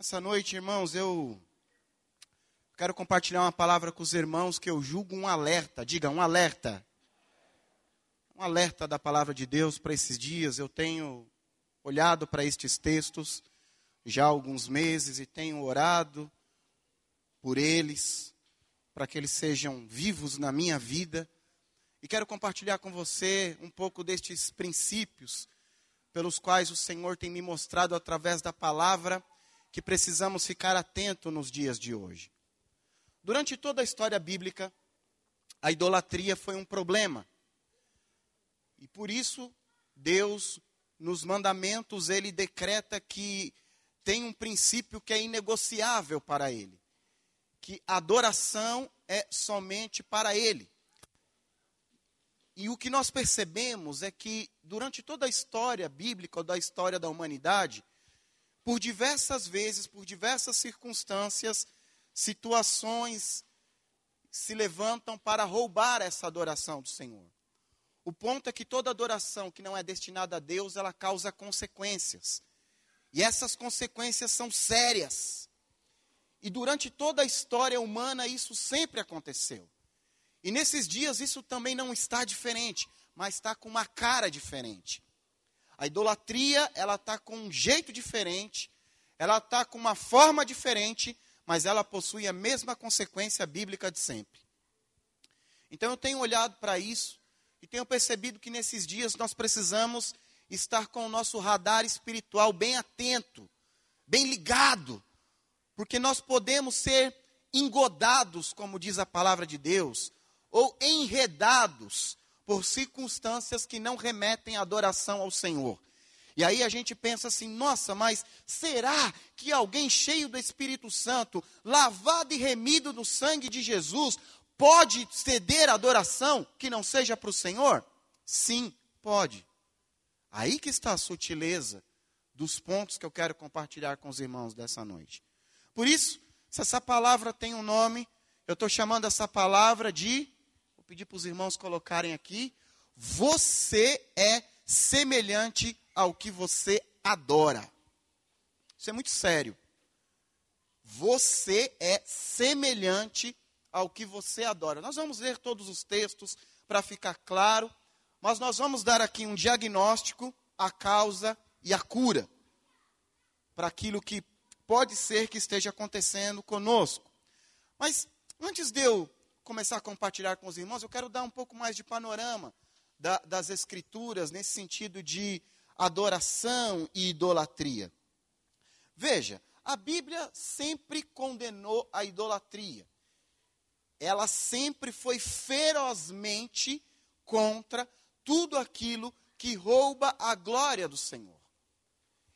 Essa noite, irmãos, eu quero compartilhar uma palavra com os irmãos que eu julgo um alerta. Diga, um alerta. Um alerta da palavra de Deus para esses dias. Eu tenho olhado para estes textos já há alguns meses e tenho orado por eles, para que eles sejam vivos na minha vida. E quero compartilhar com você um pouco destes princípios pelos quais o Senhor tem me mostrado através da palavra que precisamos ficar atento nos dias de hoje. Durante toda a história bíblica, a idolatria foi um problema. E por isso, Deus, nos mandamentos, ele decreta que tem um princípio que é inegociável para ele, que adoração é somente para ele. E o que nós percebemos é que, durante toda a história bíblica, ou da história da humanidade, por diversas vezes, por diversas circunstâncias, situações se levantam para roubar essa adoração do Senhor. O ponto é que toda adoração que não é destinada a Deus, ela causa consequências. E essas consequências são sérias. E durante toda a história humana isso sempre aconteceu. E nesses dias isso também não está diferente, mas está com uma cara diferente. A idolatria, ela está com um jeito diferente, ela está com uma forma diferente, mas ela possui a mesma consequência bíblica de sempre. Então eu tenho olhado para isso e tenho percebido que nesses dias nós precisamos estar com o nosso radar espiritual bem atento, bem ligado, porque nós podemos ser engodados, como diz a palavra de Deus, ou enredados por circunstâncias que não remetem à adoração ao Senhor. E aí a gente pensa assim: nossa, mas será que alguém cheio do Espírito Santo, lavado e remido no sangue de Jesus, pode ceder a adoração que não seja para o Senhor? Sim, pode. Aí que está a sutileza dos pontos que eu quero compartilhar com os irmãos dessa noite. Por isso, se essa palavra tem um nome, eu estou chamando essa palavra de pedir para os irmãos colocarem aqui. Você é semelhante ao que você adora. Isso é muito sério. Você é semelhante ao que você adora. Nós vamos ler todos os textos para ficar claro, mas nós vamos dar aqui um diagnóstico, a causa e a cura para aquilo que pode ser que esteja acontecendo conosco. Mas antes de eu começar a compartilhar com os irmãos, eu quero dar um pouco mais de panorama da, das Escrituras nesse sentido de adoração e idolatria. Veja, a Bíblia sempre condenou a idolatria. Ela sempre foi ferozmente contra tudo aquilo que rouba a glória do Senhor.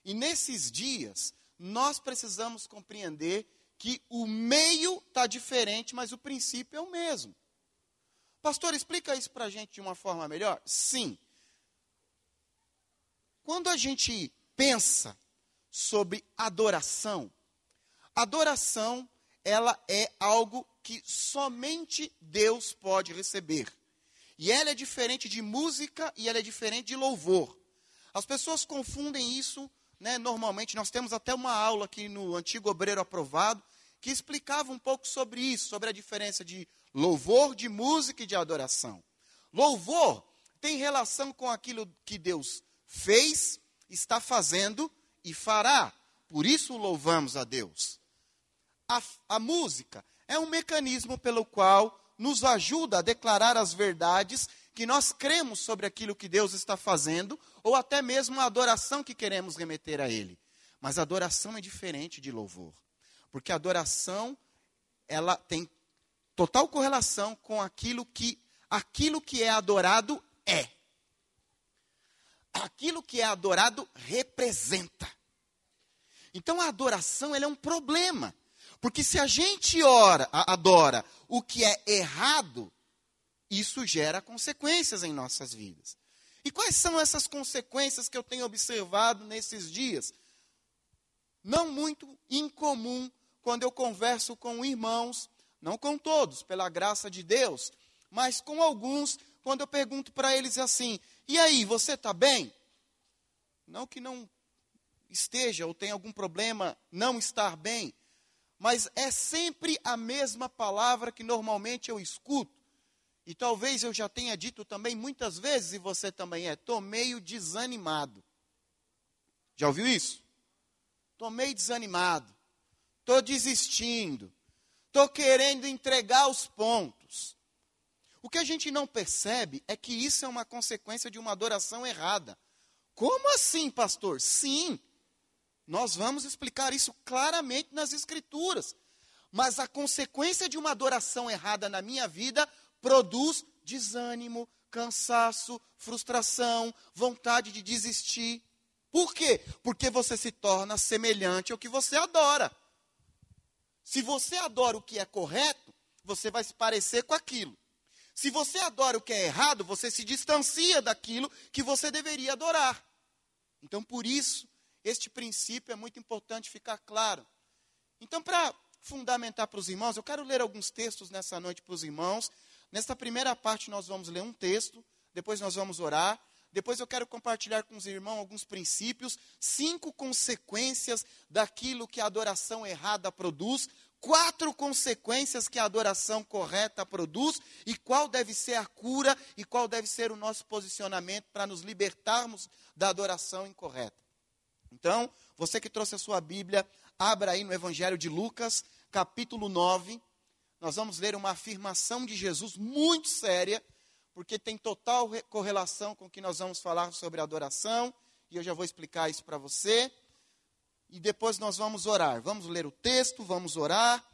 E nesses dias, nós precisamos compreender que o meio está diferente, mas o princípio é o mesmo. Pastor, explica isso para a gente de uma forma melhor? Sim. Quando a gente pensa sobre adoração, adoração ela é algo que somente Deus pode receber. E ela é diferente de música e ela é diferente de louvor. As pessoas confundem isso né, normalmente, nós temos até uma aula aqui no Antigo Obreiro Aprovado, que explicava um pouco sobre isso, sobre a diferença de louvor, de música e de adoração. Louvor tem relação com aquilo que Deus fez, está fazendo e fará. Por isso louvamos a Deus. A, a música é um mecanismo pelo qual nos ajuda a declarar as verdades que nós cremos sobre aquilo que Deus está fazendo, ou até mesmo a adoração que queremos remeter a Ele. Mas adoração é diferente de louvor, porque a adoração ela tem total correlação com aquilo que aquilo que é adorado é. Aquilo que é adorado representa. Então a adoração é um problema. Porque se a gente ora, adora o que é errado, isso gera consequências em nossas vidas. E quais são essas consequências que eu tenho observado nesses dias? Não muito incomum quando eu converso com irmãos, não com todos, pela graça de Deus, mas com alguns, quando eu pergunto para eles assim: e aí, você está bem? Não que não esteja ou tenha algum problema não estar bem, mas é sempre a mesma palavra que normalmente eu escuto. E talvez eu já tenha dito também muitas vezes, e você também é, estou meio desanimado. Já ouviu isso? Estou meio desanimado. Estou desistindo. Estou querendo entregar os pontos. O que a gente não percebe é que isso é uma consequência de uma adoração errada. Como assim, pastor? Sim, nós vamos explicar isso claramente nas Escrituras. Mas a consequência de uma adoração errada na minha vida produz desânimo, cansaço, frustração, vontade de desistir. Por quê? Porque você se torna semelhante ao que você adora. Se você adora o que é correto, você vai se parecer com aquilo. Se você adora o que é errado, você se distancia daquilo que você deveria adorar. Então, por isso, este princípio é muito importante ficar claro. Então, para fundamentar para os irmãos, eu quero ler alguns textos nessa noite para os irmãos. Nesta primeira parte, nós vamos ler um texto, depois nós vamos orar. Depois eu quero compartilhar com os irmãos alguns princípios, cinco consequências daquilo que a adoração errada produz, quatro consequências que a adoração correta produz e qual deve ser a cura e qual deve ser o nosso posicionamento para nos libertarmos da adoração incorreta. Então, você que trouxe a sua Bíblia, abra aí no Evangelho de Lucas, capítulo 9. Nós vamos ler uma afirmação de Jesus muito séria porque tem total correlação com o que nós vamos falar sobre adoração, e eu já vou explicar isso para você. E depois nós vamos orar. Vamos ler o texto, vamos orar.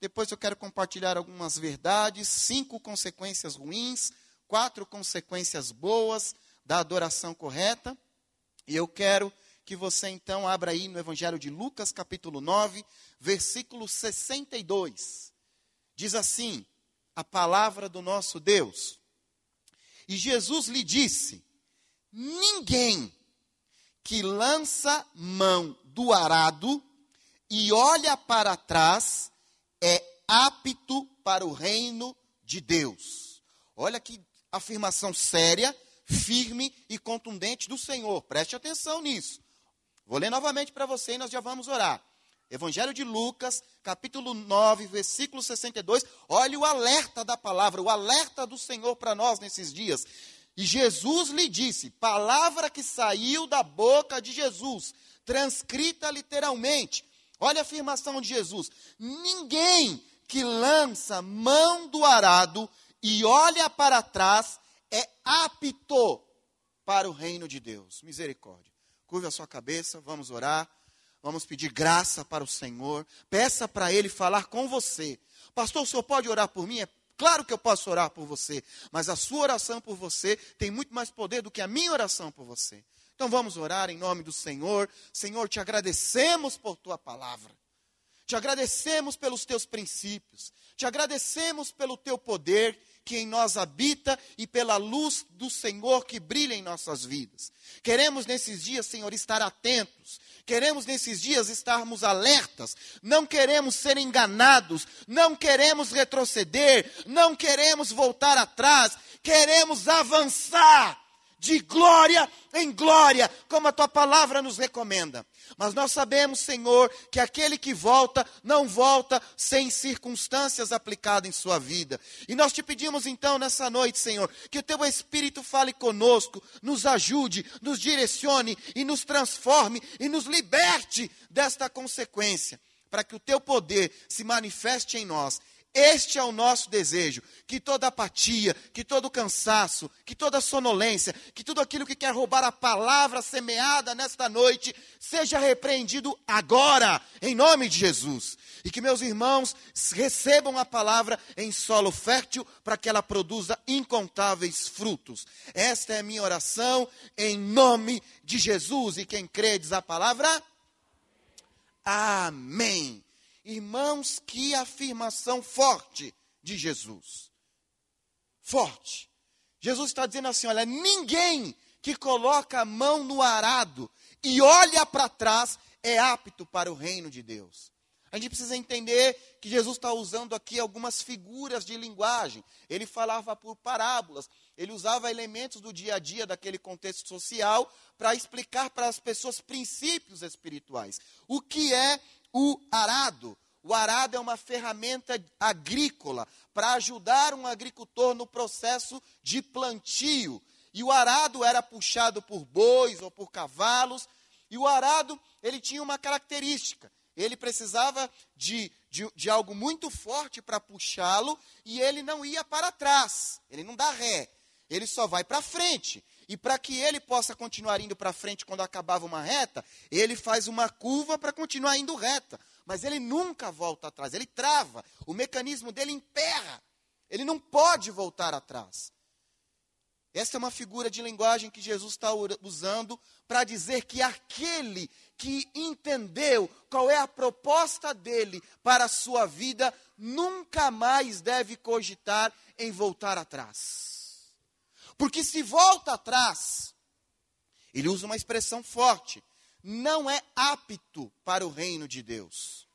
Depois eu quero compartilhar algumas verdades, cinco consequências ruins, quatro consequências boas da adoração correta. E eu quero que você então abra aí no Evangelho de Lucas, capítulo 9, versículo 62. Diz assim: a palavra do nosso Deus. E Jesus lhe disse: Ninguém que lança mão do arado e olha para trás é apto para o reino de Deus. Olha que afirmação séria, firme e contundente do Senhor. Preste atenção nisso. Vou ler novamente para você e nós já vamos orar. Evangelho de Lucas, capítulo 9, versículo 62. Olha o alerta da palavra, o alerta do Senhor para nós nesses dias. E Jesus lhe disse, palavra que saiu da boca de Jesus, transcrita literalmente. Olha a afirmação de Jesus: ninguém que lança mão do arado e olha para trás é apto para o reino de Deus. Misericórdia. Curva a sua cabeça, vamos orar. Vamos pedir graça para o Senhor. Peça para Ele falar com você. Pastor, o senhor pode orar por mim? É claro que eu posso orar por você. Mas a sua oração por você tem muito mais poder do que a minha oração por você. Então vamos orar em nome do Senhor. Senhor, te agradecemos por tua palavra. Te agradecemos pelos teus princípios. Te agradecemos pelo teu poder que em nós habita e pela luz do Senhor que brilha em nossas vidas. Queremos nesses dias, Senhor, estar atentos. Queremos nesses dias estarmos alertas. Não queremos ser enganados. Não queremos retroceder. Não queremos voltar atrás. Queremos avançar de glória em glória, como a tua palavra nos recomenda. Mas nós sabemos, Senhor, que aquele que volta, não volta sem circunstâncias aplicadas em sua vida. E nós te pedimos então nessa noite, Senhor, que o teu Espírito fale conosco, nos ajude, nos direcione e nos transforme e nos liberte desta consequência, para que o teu poder se manifeste em nós este é o nosso desejo: que toda apatia, que todo cansaço, que toda sonolência, que tudo aquilo que quer roubar a palavra semeada nesta noite, seja repreendido agora, em nome de Jesus. E que meus irmãos recebam a palavra em solo fértil, para que ela produza incontáveis frutos. Esta é a minha oração, em nome de Jesus. E quem crê diz a palavra? Amém. Irmãos, que afirmação forte de Jesus. Forte. Jesus está dizendo assim: olha, ninguém que coloca a mão no arado e olha para trás é apto para o reino de Deus. A gente precisa entender que Jesus está usando aqui algumas figuras de linguagem. Ele falava por parábolas, ele usava elementos do dia a dia daquele contexto social para explicar para as pessoas princípios espirituais. O que é o arado? O arado é uma ferramenta agrícola para ajudar um agricultor no processo de plantio. E o arado era puxado por bois ou por cavalos. E o arado, ele tinha uma característica ele precisava de, de, de algo muito forte para puxá-lo e ele não ia para trás, ele não dá ré, ele só vai para frente. E para que ele possa continuar indo para frente quando acabava uma reta, ele faz uma curva para continuar indo reta. Mas ele nunca volta atrás, ele trava, o mecanismo dele emperra. Ele não pode voltar atrás. Essa é uma figura de linguagem que Jesus está usando para dizer que aquele que entendeu qual é a proposta dele para a sua vida, nunca mais deve cogitar em voltar atrás. Porque se volta atrás, ele usa uma expressão forte, não é apto para o reino de Deus.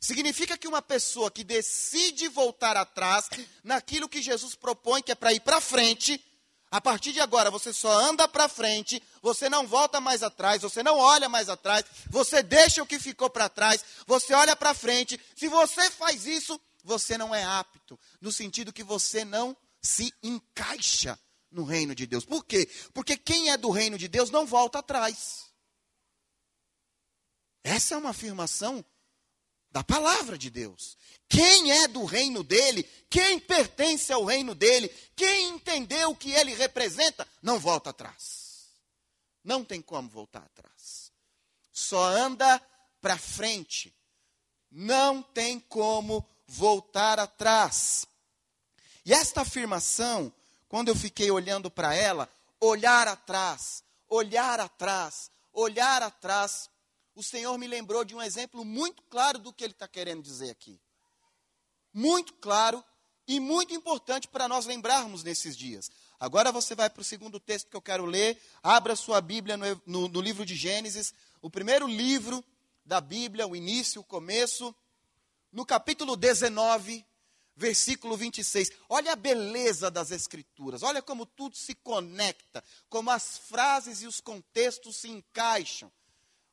Significa que uma pessoa que decide voltar atrás naquilo que Jesus propõe, que é para ir para frente, a partir de agora, você só anda para frente, você não volta mais atrás, você não olha mais atrás, você deixa o que ficou para trás, você olha para frente. Se você faz isso, você não é apto, no sentido que você não se encaixa no reino de Deus. Por quê? Porque quem é do reino de Deus não volta atrás. Essa é uma afirmação da palavra de Deus. Quem é do reino dele, quem pertence ao reino dele, quem entendeu o que ele representa, não volta atrás. Não tem como voltar atrás. Só anda para frente. Não tem como voltar atrás. E esta afirmação, quando eu fiquei olhando para ela, olhar atrás, olhar atrás, olhar atrás, o Senhor me lembrou de um exemplo muito claro do que ele está querendo dizer aqui. Muito claro e muito importante para nós lembrarmos nesses dias. Agora você vai para o segundo texto que eu quero ler. Abra sua Bíblia no, no, no livro de Gênesis, o primeiro livro da Bíblia, o início, o começo, no capítulo 19, versículo 26. Olha a beleza das Escrituras, olha como tudo se conecta, como as frases e os contextos se encaixam.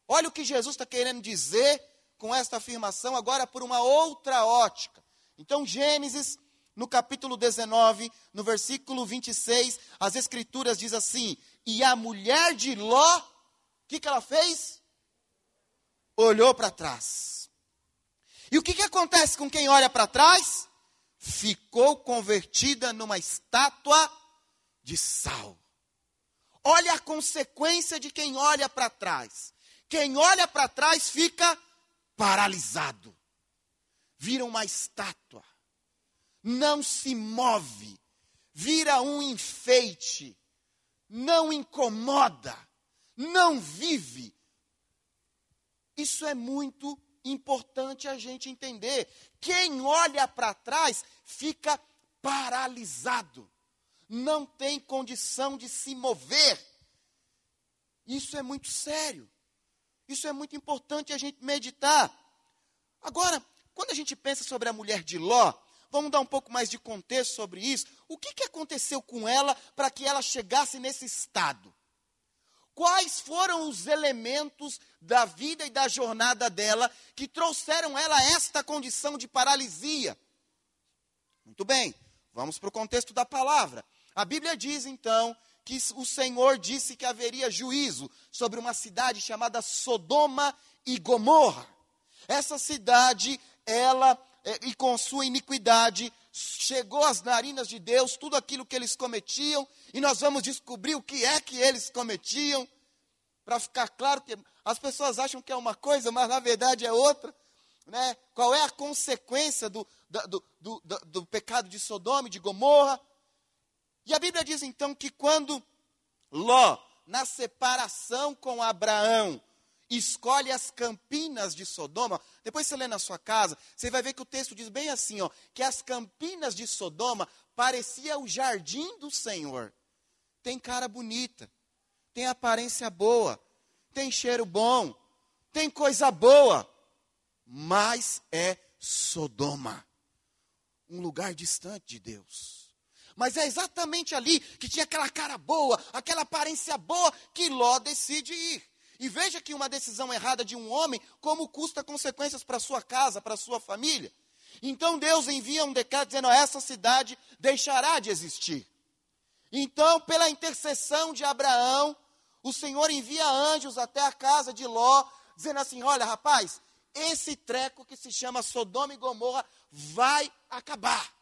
Olha o que Jesus está querendo dizer com esta afirmação, agora por uma outra ótica. Então, Gênesis, no capítulo 19, no versículo 26, as Escrituras diz assim: E a mulher de Ló, o que, que ela fez? Olhou para trás. E o que, que acontece com quem olha para trás? Ficou convertida numa estátua de sal. Olha a consequência de quem olha para trás. Quem olha para trás fica paralisado, vira uma estátua, não se move, vira um enfeite, não incomoda, não vive. Isso é muito importante a gente entender. Quem olha para trás fica paralisado, não tem condição de se mover. Isso é muito sério. Isso é muito importante a gente meditar. Agora, quando a gente pensa sobre a mulher de Ló, vamos dar um pouco mais de contexto sobre isso. O que, que aconteceu com ela para que ela chegasse nesse estado? Quais foram os elementos da vida e da jornada dela que trouxeram ela a esta condição de paralisia? Muito bem, vamos para o contexto da palavra. A Bíblia diz então que o Senhor disse que haveria juízo sobre uma cidade chamada Sodoma e Gomorra. Essa cidade, ela, é, e com sua iniquidade, chegou às narinas de Deus tudo aquilo que eles cometiam, e nós vamos descobrir o que é que eles cometiam, para ficar claro que as pessoas acham que é uma coisa, mas na verdade é outra. Né? Qual é a consequência do, do, do, do, do pecado de Sodoma e de Gomorra? E a Bíblia diz então que quando Ló, na separação com Abraão, escolhe as campinas de Sodoma, depois você lê na sua casa, você vai ver que o texto diz bem assim, ó, que as campinas de Sodoma parecia o jardim do Senhor. Tem cara bonita, tem aparência boa, tem cheiro bom, tem coisa boa. mas é Sodoma um lugar distante de Deus. Mas é exatamente ali que tinha aquela cara boa, aquela aparência boa, que Ló decide ir. E veja que uma decisão errada de um homem, como custa consequências para sua casa, para sua família. Então Deus envia um decreto dizendo: essa cidade deixará de existir. Então, pela intercessão de Abraão, o Senhor envia anjos até a casa de Ló, dizendo assim: olha, rapaz, esse treco que se chama Sodoma e Gomorra vai acabar.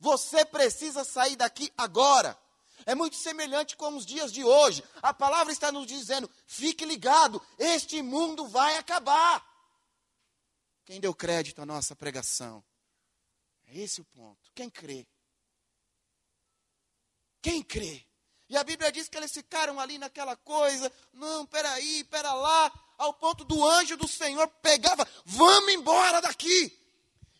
Você precisa sair daqui agora. É muito semelhante com os dias de hoje. A palavra está nos dizendo: fique ligado, este mundo vai acabar. Quem deu crédito à nossa pregação? É esse o ponto. Quem crê? Quem crê? E a Bíblia diz que eles ficaram ali naquela coisa, não, peraí, pera lá, ao ponto do anjo do Senhor pegava, vamos embora daqui.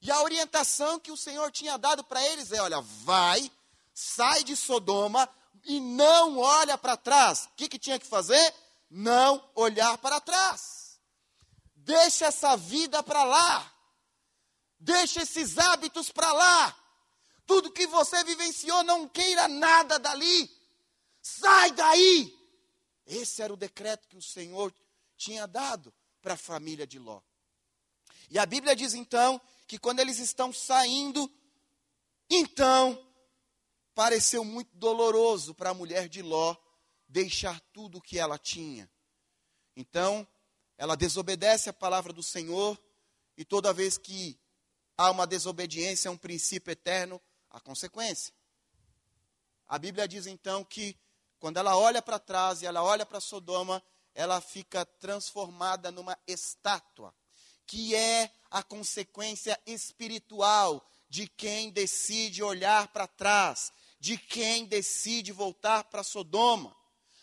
E a orientação que o Senhor tinha dado para eles é: olha, vai, sai de Sodoma e não olha para trás. O que, que tinha que fazer? Não olhar para trás. Deixa essa vida para lá. Deixa esses hábitos para lá. Tudo que você vivenciou, não queira nada dali. Sai daí. Esse era o decreto que o Senhor tinha dado para a família de Ló. E a Bíblia diz então que quando eles estão saindo, então pareceu muito doloroso para a mulher de Ló deixar tudo o que ela tinha. Então, ela desobedece a palavra do Senhor, e toda vez que há uma desobediência a um princípio eterno, há consequência. A Bíblia diz então que quando ela olha para trás e ela olha para Sodoma, ela fica transformada numa estátua que é a consequência espiritual de quem decide olhar para trás, de quem decide voltar para Sodoma.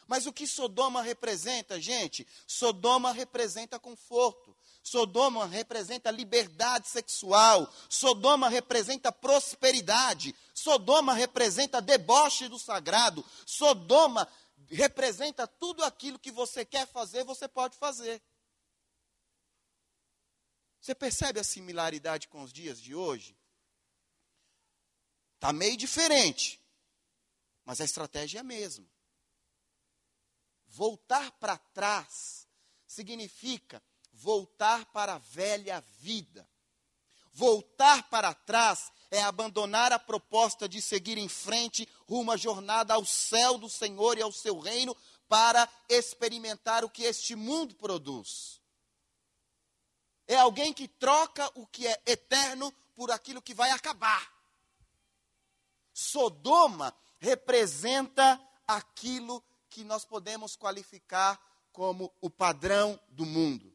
Mas o que Sodoma representa, gente? Sodoma representa conforto. Sodoma representa liberdade sexual. Sodoma representa prosperidade. Sodoma representa deboche do sagrado. Sodoma representa tudo aquilo que você quer fazer, você pode fazer. Você percebe a similaridade com os dias de hoje? Está meio diferente, mas a estratégia é a mesma. Voltar para trás significa voltar para a velha vida. Voltar para trás é abandonar a proposta de seguir em frente rumo à jornada ao céu do Senhor e ao seu reino para experimentar o que este mundo produz é alguém que troca o que é eterno por aquilo que vai acabar. Sodoma representa aquilo que nós podemos qualificar como o padrão do mundo.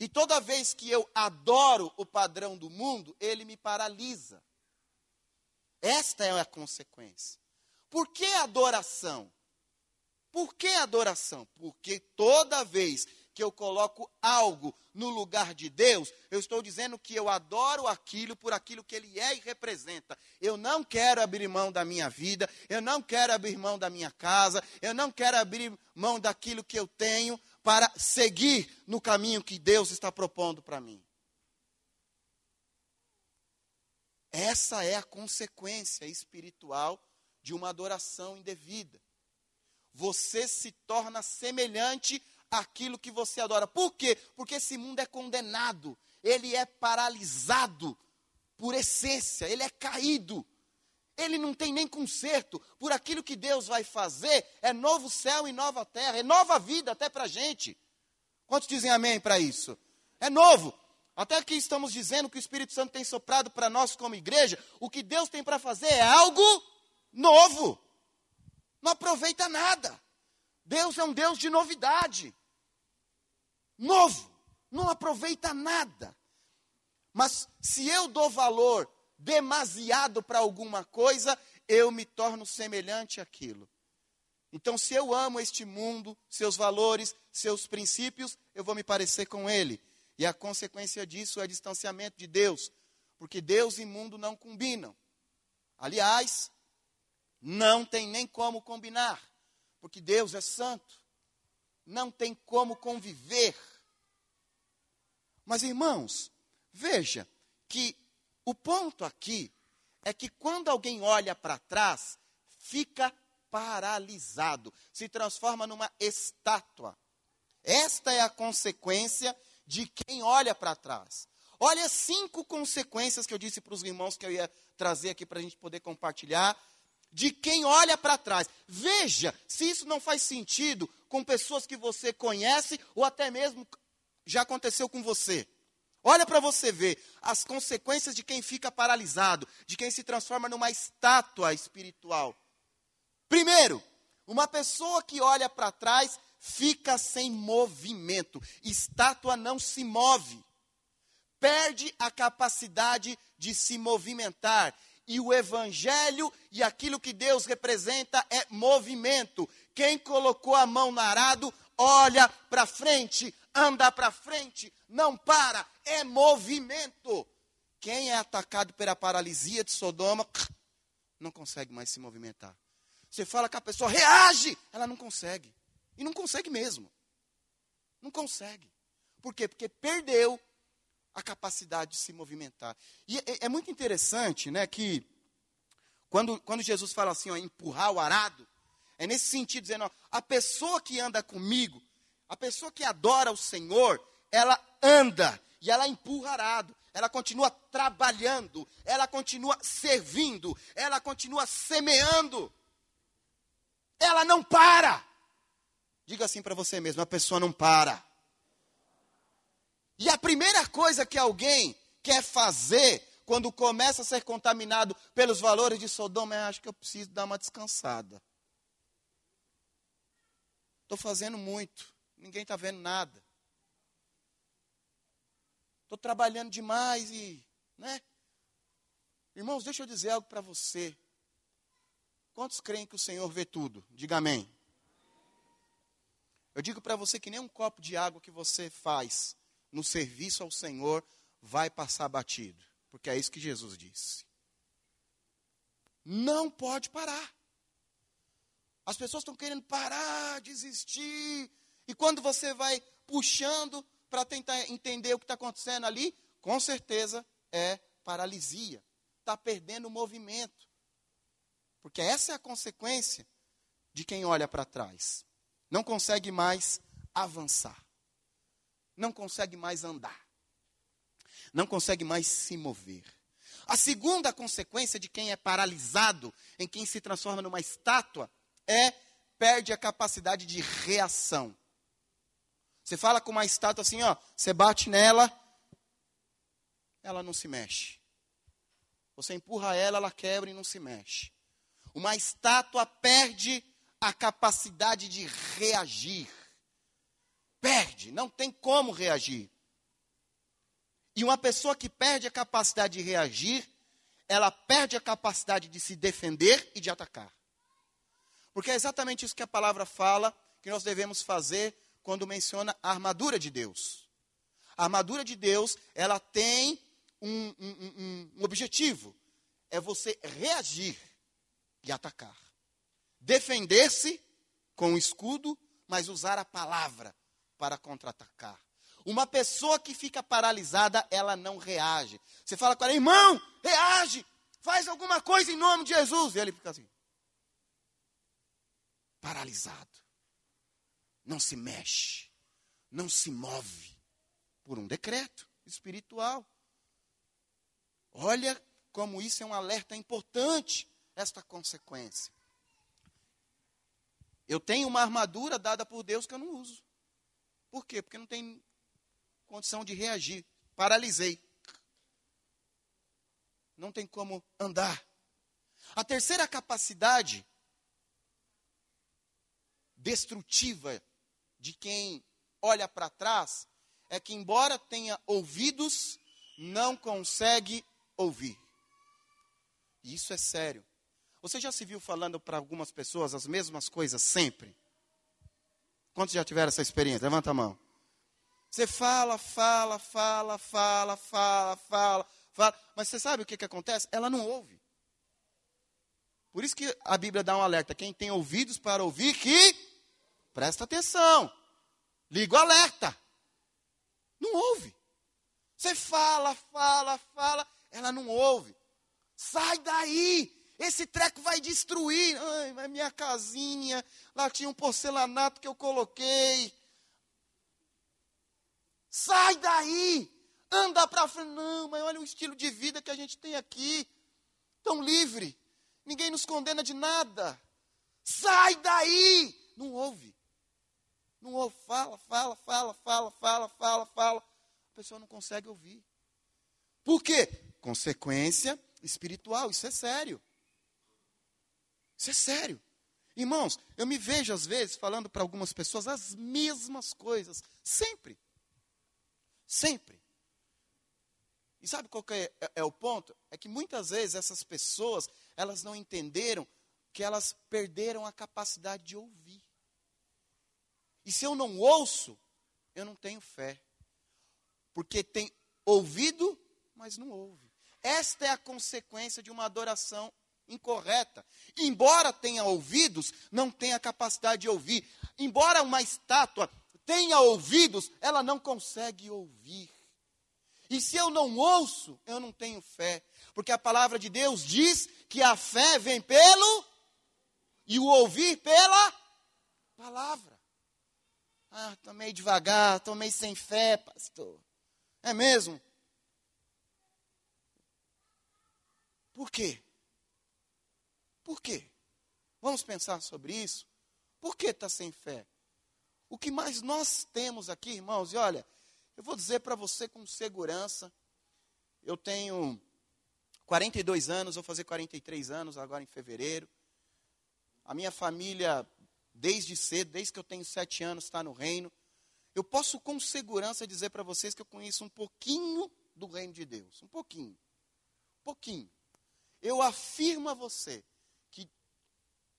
E toda vez que eu adoro o padrão do mundo, ele me paralisa. Esta é a consequência. Por que adoração? Por que adoração? Porque toda vez que eu coloco algo no lugar de Deus, eu estou dizendo que eu adoro aquilo por aquilo que ele é e representa. Eu não quero abrir mão da minha vida, eu não quero abrir mão da minha casa, eu não quero abrir mão daquilo que eu tenho para seguir no caminho que Deus está propondo para mim. Essa é a consequência espiritual de uma adoração indevida. Você se torna semelhante aquilo que você adora. Por quê? Porque esse mundo é condenado, ele é paralisado por essência, ele é caído. Ele não tem nem conserto. Por aquilo que Deus vai fazer, é novo céu e nova terra, é nova vida até para a gente. Quantos dizem amém para isso? É novo. Até que estamos dizendo que o Espírito Santo tem soprado para nós como igreja, o que Deus tem para fazer é algo novo. Não aproveita nada. Deus é um Deus de novidade novo, não aproveita nada. Mas se eu dou valor demasiado para alguma coisa, eu me torno semelhante àquilo. Então, se eu amo este mundo, seus valores, seus princípios, eu vou me parecer com ele. E a consequência disso é distanciamento de Deus, porque Deus e mundo não combinam. Aliás, não tem nem como combinar, porque Deus é santo. Não tem como conviver Mas irmãos, veja que o ponto aqui é que quando alguém olha para trás, fica paralisado, se transforma numa estátua. Esta é a consequência de quem olha para trás. Olha cinco consequências que eu disse para os irmãos que eu ia trazer aqui para a gente poder compartilhar. De quem olha para trás. Veja se isso não faz sentido com pessoas que você conhece ou até mesmo já aconteceu com você. Olha para você ver as consequências de quem fica paralisado, de quem se transforma numa estátua espiritual. Primeiro, uma pessoa que olha para trás fica sem movimento. Estátua não se move. Perde a capacidade de se movimentar. E o evangelho e aquilo que Deus representa é movimento. Quem colocou a mão no arado, olha para frente, anda para frente, não para, é movimento. Quem é atacado pela paralisia de Sodoma, não consegue mais se movimentar. Você fala que a pessoa reage, ela não consegue. E não consegue mesmo. Não consegue. Por quê? Porque perdeu a capacidade de se movimentar. E é, é muito interessante, né, que quando, quando Jesus fala assim, ó, empurrar o arado, é nesse sentido, dizendo, ó, a pessoa que anda comigo, a pessoa que adora o Senhor, ela anda e ela empurra arado. Ela continua trabalhando, ela continua servindo, ela continua semeando. Ela não para. Diga assim para você mesmo: a pessoa não para. E a primeira coisa que alguém quer fazer quando começa a ser contaminado pelos valores de Sodoma é: acho que eu preciso dar uma descansada. Estou fazendo muito, ninguém está vendo nada. Estou trabalhando demais e, né? Irmãos, deixa eu dizer algo para você. Quantos creem que o Senhor vê tudo? Diga amém. Eu digo para você que nem um copo de água que você faz no serviço ao Senhor vai passar batido, porque é isso que Jesus disse. Não pode parar. As pessoas estão querendo parar, desistir. E quando você vai puxando para tentar entender o que está acontecendo ali, com certeza é paralisia. Está perdendo o movimento. Porque essa é a consequência de quem olha para trás. Não consegue mais avançar. Não consegue mais andar. Não consegue mais se mover. A segunda consequência de quem é paralisado, em quem se transforma numa estátua, é perde a capacidade de reação. Você fala com uma estátua assim, ó, você bate nela, ela não se mexe. Você empurra ela, ela quebra e não se mexe. Uma estátua perde a capacidade de reagir. Perde, não tem como reagir. E uma pessoa que perde a capacidade de reagir, ela perde a capacidade de se defender e de atacar. Porque é exatamente isso que a palavra fala que nós devemos fazer quando menciona a armadura de Deus. A armadura de Deus, ela tem um, um, um, um objetivo: é você reagir e atacar. Defender-se com o escudo, mas usar a palavra para contra-atacar. Uma pessoa que fica paralisada, ela não reage. Você fala com ela, irmão, reage, faz alguma coisa em nome de Jesus. E ele fica assim, paralisado. Não se mexe, não se move por um decreto espiritual. Olha como isso é um alerta importante esta consequência. Eu tenho uma armadura dada por Deus que eu não uso. Por quê? Porque não tem condição de reagir. Paralisei. Não tem como andar. A terceira capacidade destrutiva de quem olha para trás é que, embora tenha ouvidos, não consegue ouvir. E isso é sério. Você já se viu falando para algumas pessoas as mesmas coisas sempre? Quantos já tiveram essa experiência? Levanta a mão. Você fala, fala, fala, fala, fala, fala, fala. Mas você sabe o que, que acontece? Ela não ouve. Por isso que a Bíblia dá um alerta. Quem tem ouvidos para ouvir, que presta atenção. Liga o alerta. Não ouve. Você fala, fala, fala, ela não ouve. Sai daí! Esse treco vai destruir. Ai, minha casinha, lá tinha um porcelanato que eu coloquei. Sai daí! Anda para frente. Não, mas olha o estilo de vida que a gente tem aqui. Tão livre. Ninguém nos condena de nada. Sai daí! Não ouve. Não ouve. Fala, fala, fala, fala, fala, fala, fala. A pessoa não consegue ouvir. Por quê? Consequência espiritual. Isso é sério. Isso é sério. Irmãos, eu me vejo às vezes falando para algumas pessoas as mesmas coisas. Sempre. Sempre. E sabe qual é, é, é, o ponto? É que muitas vezes essas pessoas, elas não entenderam que elas perderam a capacidade de ouvir. E se eu não ouço, eu não tenho fé. Porque tem ouvido, mas não ouve. Esta é a consequência de uma adoração incorreta. Embora tenha ouvidos, não tenha capacidade de ouvir. Embora uma estátua tenha ouvidos, ela não consegue ouvir. E se eu não ouço, eu não tenho fé. Porque a palavra de Deus diz que a fé vem pelo e o ouvir pela palavra. Ah, estou meio devagar, estou meio sem fé, pastor. É mesmo? Por quê? Por quê? Vamos pensar sobre isso? Por que está sem fé? O que mais nós temos aqui, irmãos, e olha, eu vou dizer para você com segurança, eu tenho 42 anos, vou fazer 43 anos agora em fevereiro. A minha família, desde cedo, desde que eu tenho sete anos, está no reino. Eu posso com segurança dizer para vocês que eu conheço um pouquinho do reino de Deus. Um pouquinho. Um pouquinho. Eu afirmo a você que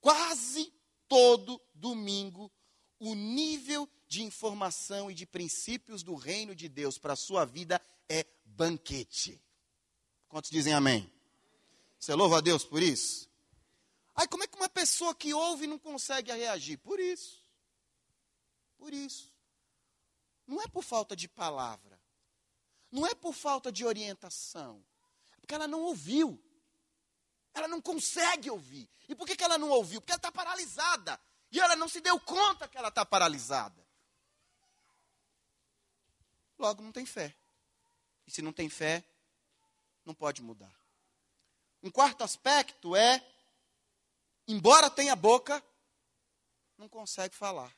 quase todo domingo o nível de informação e de princípios do reino de Deus para a sua vida é banquete. Quantos dizem amém? Você louva a Deus por isso? Aí como é que uma pessoa que ouve não consegue reagir? Por isso. Por isso. Não é por falta de palavra. Não é por falta de orientação. É porque ela não ouviu. Ela não consegue ouvir. E por que, que ela não ouviu? Porque ela está paralisada. E ela não se deu conta que ela está paralisada. Logo, não tem fé. E se não tem fé, não pode mudar. Um quarto aspecto é, embora tenha boca, não consegue falar.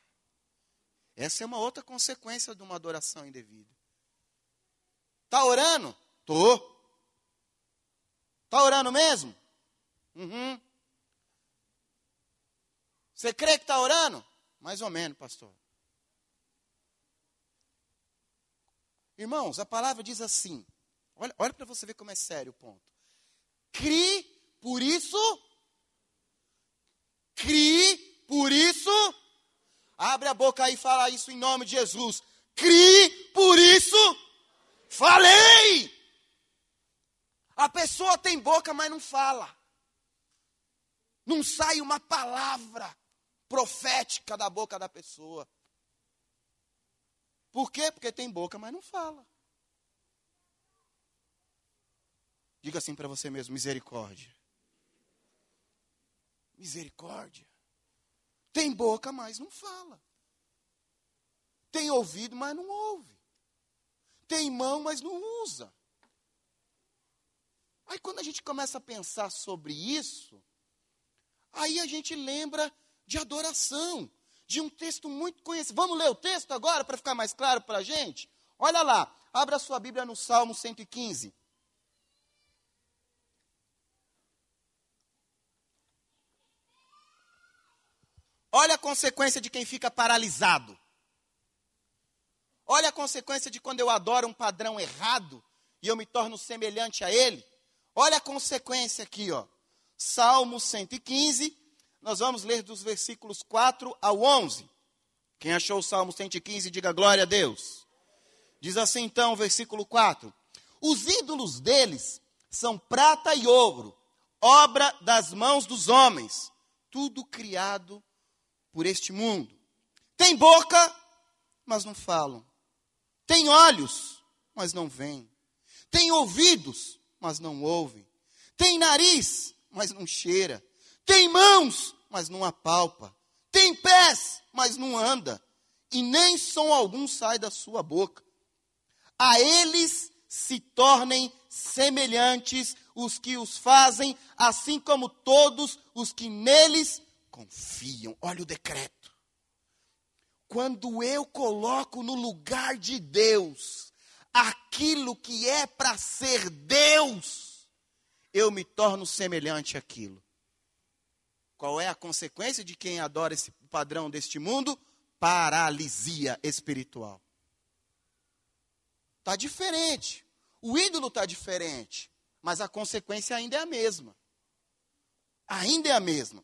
Essa é uma outra consequência de uma adoração indevida. Está orando? Tô. Está orando mesmo? Uhum. Você crê que está orando? Mais ou menos, pastor. Irmãos, a palavra diz assim. Olha, olha para você ver como é sério o ponto. Crie, por isso. Crie, por isso. Abre a boca e fala isso em nome de Jesus. Crie, por isso. Falei! A pessoa tem boca, mas não fala. Não sai uma palavra profética da boca da pessoa. Por quê? Porque tem boca, mas não fala. Diga assim para você mesmo: misericórdia. Misericórdia. Tem boca, mas não fala. Tem ouvido, mas não ouve. Tem mão, mas não usa. Aí quando a gente começa a pensar sobre isso, aí a gente lembra de adoração, de um texto muito conhecido. Vamos ler o texto agora para ficar mais claro para a gente? Olha lá, abra sua Bíblia no Salmo 115. Olha a consequência de quem fica paralisado. Olha a consequência de quando eu adoro um padrão errado e eu me torno semelhante a ele. Olha a consequência aqui, ó. Salmo 115, nós vamos ler dos versículos 4 ao 11. Quem achou o Salmo 115, diga glória a Deus. Diz assim então, versículo 4: Os ídolos deles são prata e ouro, obra das mãos dos homens, tudo criado por este mundo. Tem boca, mas não falam. Tem olhos, mas não veem. Tem ouvidos, mas não ouvem. Tem nariz, mas não cheira. Tem mãos, mas não apalpa. Tem pés, mas não anda. E nem som algum sai da sua boca. A eles se tornem semelhantes os que os fazem, assim como todos os que neles confiam. Olha o decreto. Quando eu coloco no lugar de Deus aquilo que é para ser Deus, eu me torno semelhante àquilo. Qual é a consequência de quem adora esse padrão deste mundo? Paralisia espiritual. Está diferente. O ídolo está diferente. Mas a consequência ainda é a mesma. Ainda é a mesma.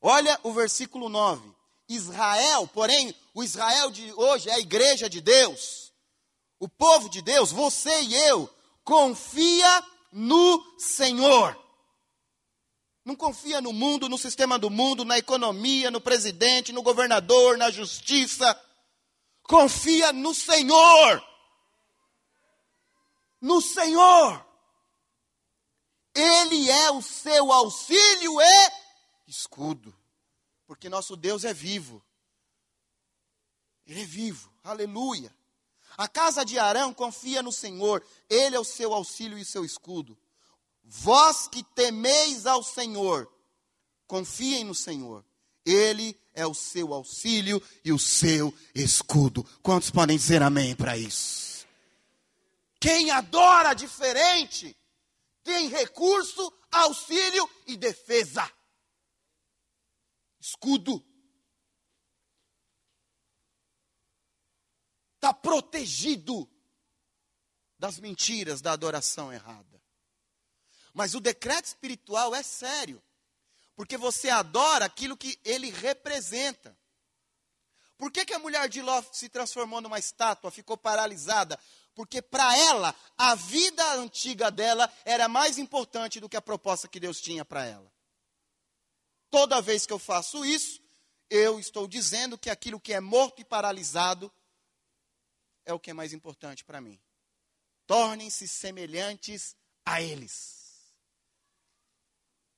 Olha o versículo 9. Israel, porém, o Israel de hoje é a igreja de Deus. O povo de Deus, você e eu, confia no Senhor. Não confia no mundo, no sistema do mundo, na economia, no presidente, no governador, na justiça. Confia no Senhor. No Senhor. Ele é o seu auxílio e escudo. Porque nosso Deus é vivo. Ele é vivo. Aleluia. A casa de Arão confia no Senhor. Ele é o seu auxílio e seu escudo. Vós que temeis ao Senhor, confiem no Senhor. Ele é o seu auxílio e o seu escudo. Quantos podem dizer amém para isso? Quem adora diferente tem recurso, auxílio e defesa. Escudo. Está protegido das mentiras da adoração errada. Mas o decreto espiritual é sério, porque você adora aquilo que ele representa. Por que, que a mulher de Ló se transformou numa estátua, ficou paralisada? Porque para ela, a vida antiga dela era mais importante do que a proposta que Deus tinha para ela. Toda vez que eu faço isso, eu estou dizendo que aquilo que é morto e paralisado é o que é mais importante para mim. Tornem-se semelhantes a eles.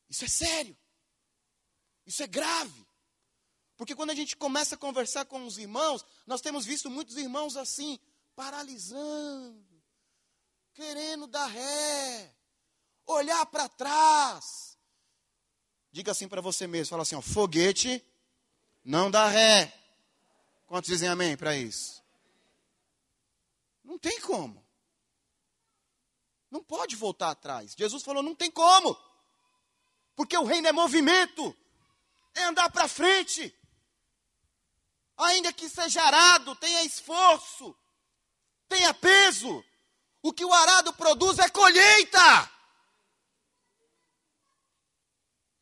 Isso é sério. Isso é grave. Porque quando a gente começa a conversar com os irmãos, nós temos visto muitos irmãos assim, paralisando, querendo dar ré, olhar para trás. Diga assim para você mesmo, fala assim, ó, foguete não dá ré. Quantos dizem amém para isso? Não tem como. Não pode voltar atrás. Jesus falou, não tem como. Porque o reino é movimento, é andar para frente. Ainda que seja arado, tenha esforço, tenha peso. O que o arado produz é colheita.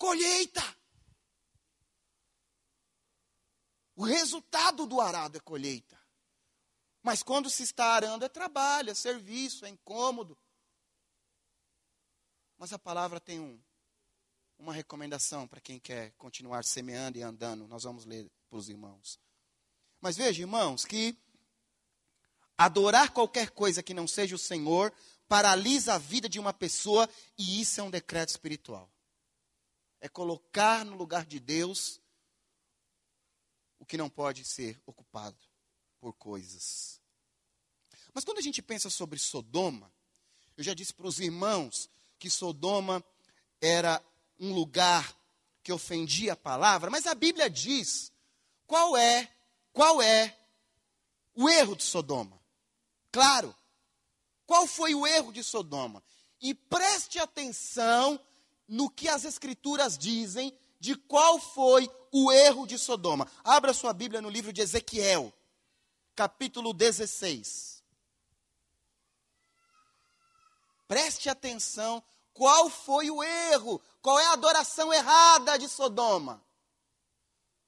Colheita. O resultado do arado é colheita. Mas quando se está arando é trabalho, é serviço, é incômodo. Mas a palavra tem um, uma recomendação para quem quer continuar semeando e andando. Nós vamos ler para os irmãos. Mas veja, irmãos, que adorar qualquer coisa que não seja o Senhor paralisa a vida de uma pessoa e isso é um decreto espiritual. É colocar no lugar de Deus o que não pode ser ocupado por coisas. Mas quando a gente pensa sobre Sodoma, eu já disse para os irmãos que Sodoma era um lugar que ofendia a palavra, mas a Bíblia diz qual é, qual é o erro de Sodoma. Claro. Qual foi o erro de Sodoma? E preste atenção no que as escrituras dizem de qual foi o erro de Sodoma. Abra sua Bíblia no livro de Ezequiel, capítulo 16. Preste atenção qual foi o erro? Qual é a adoração errada de Sodoma?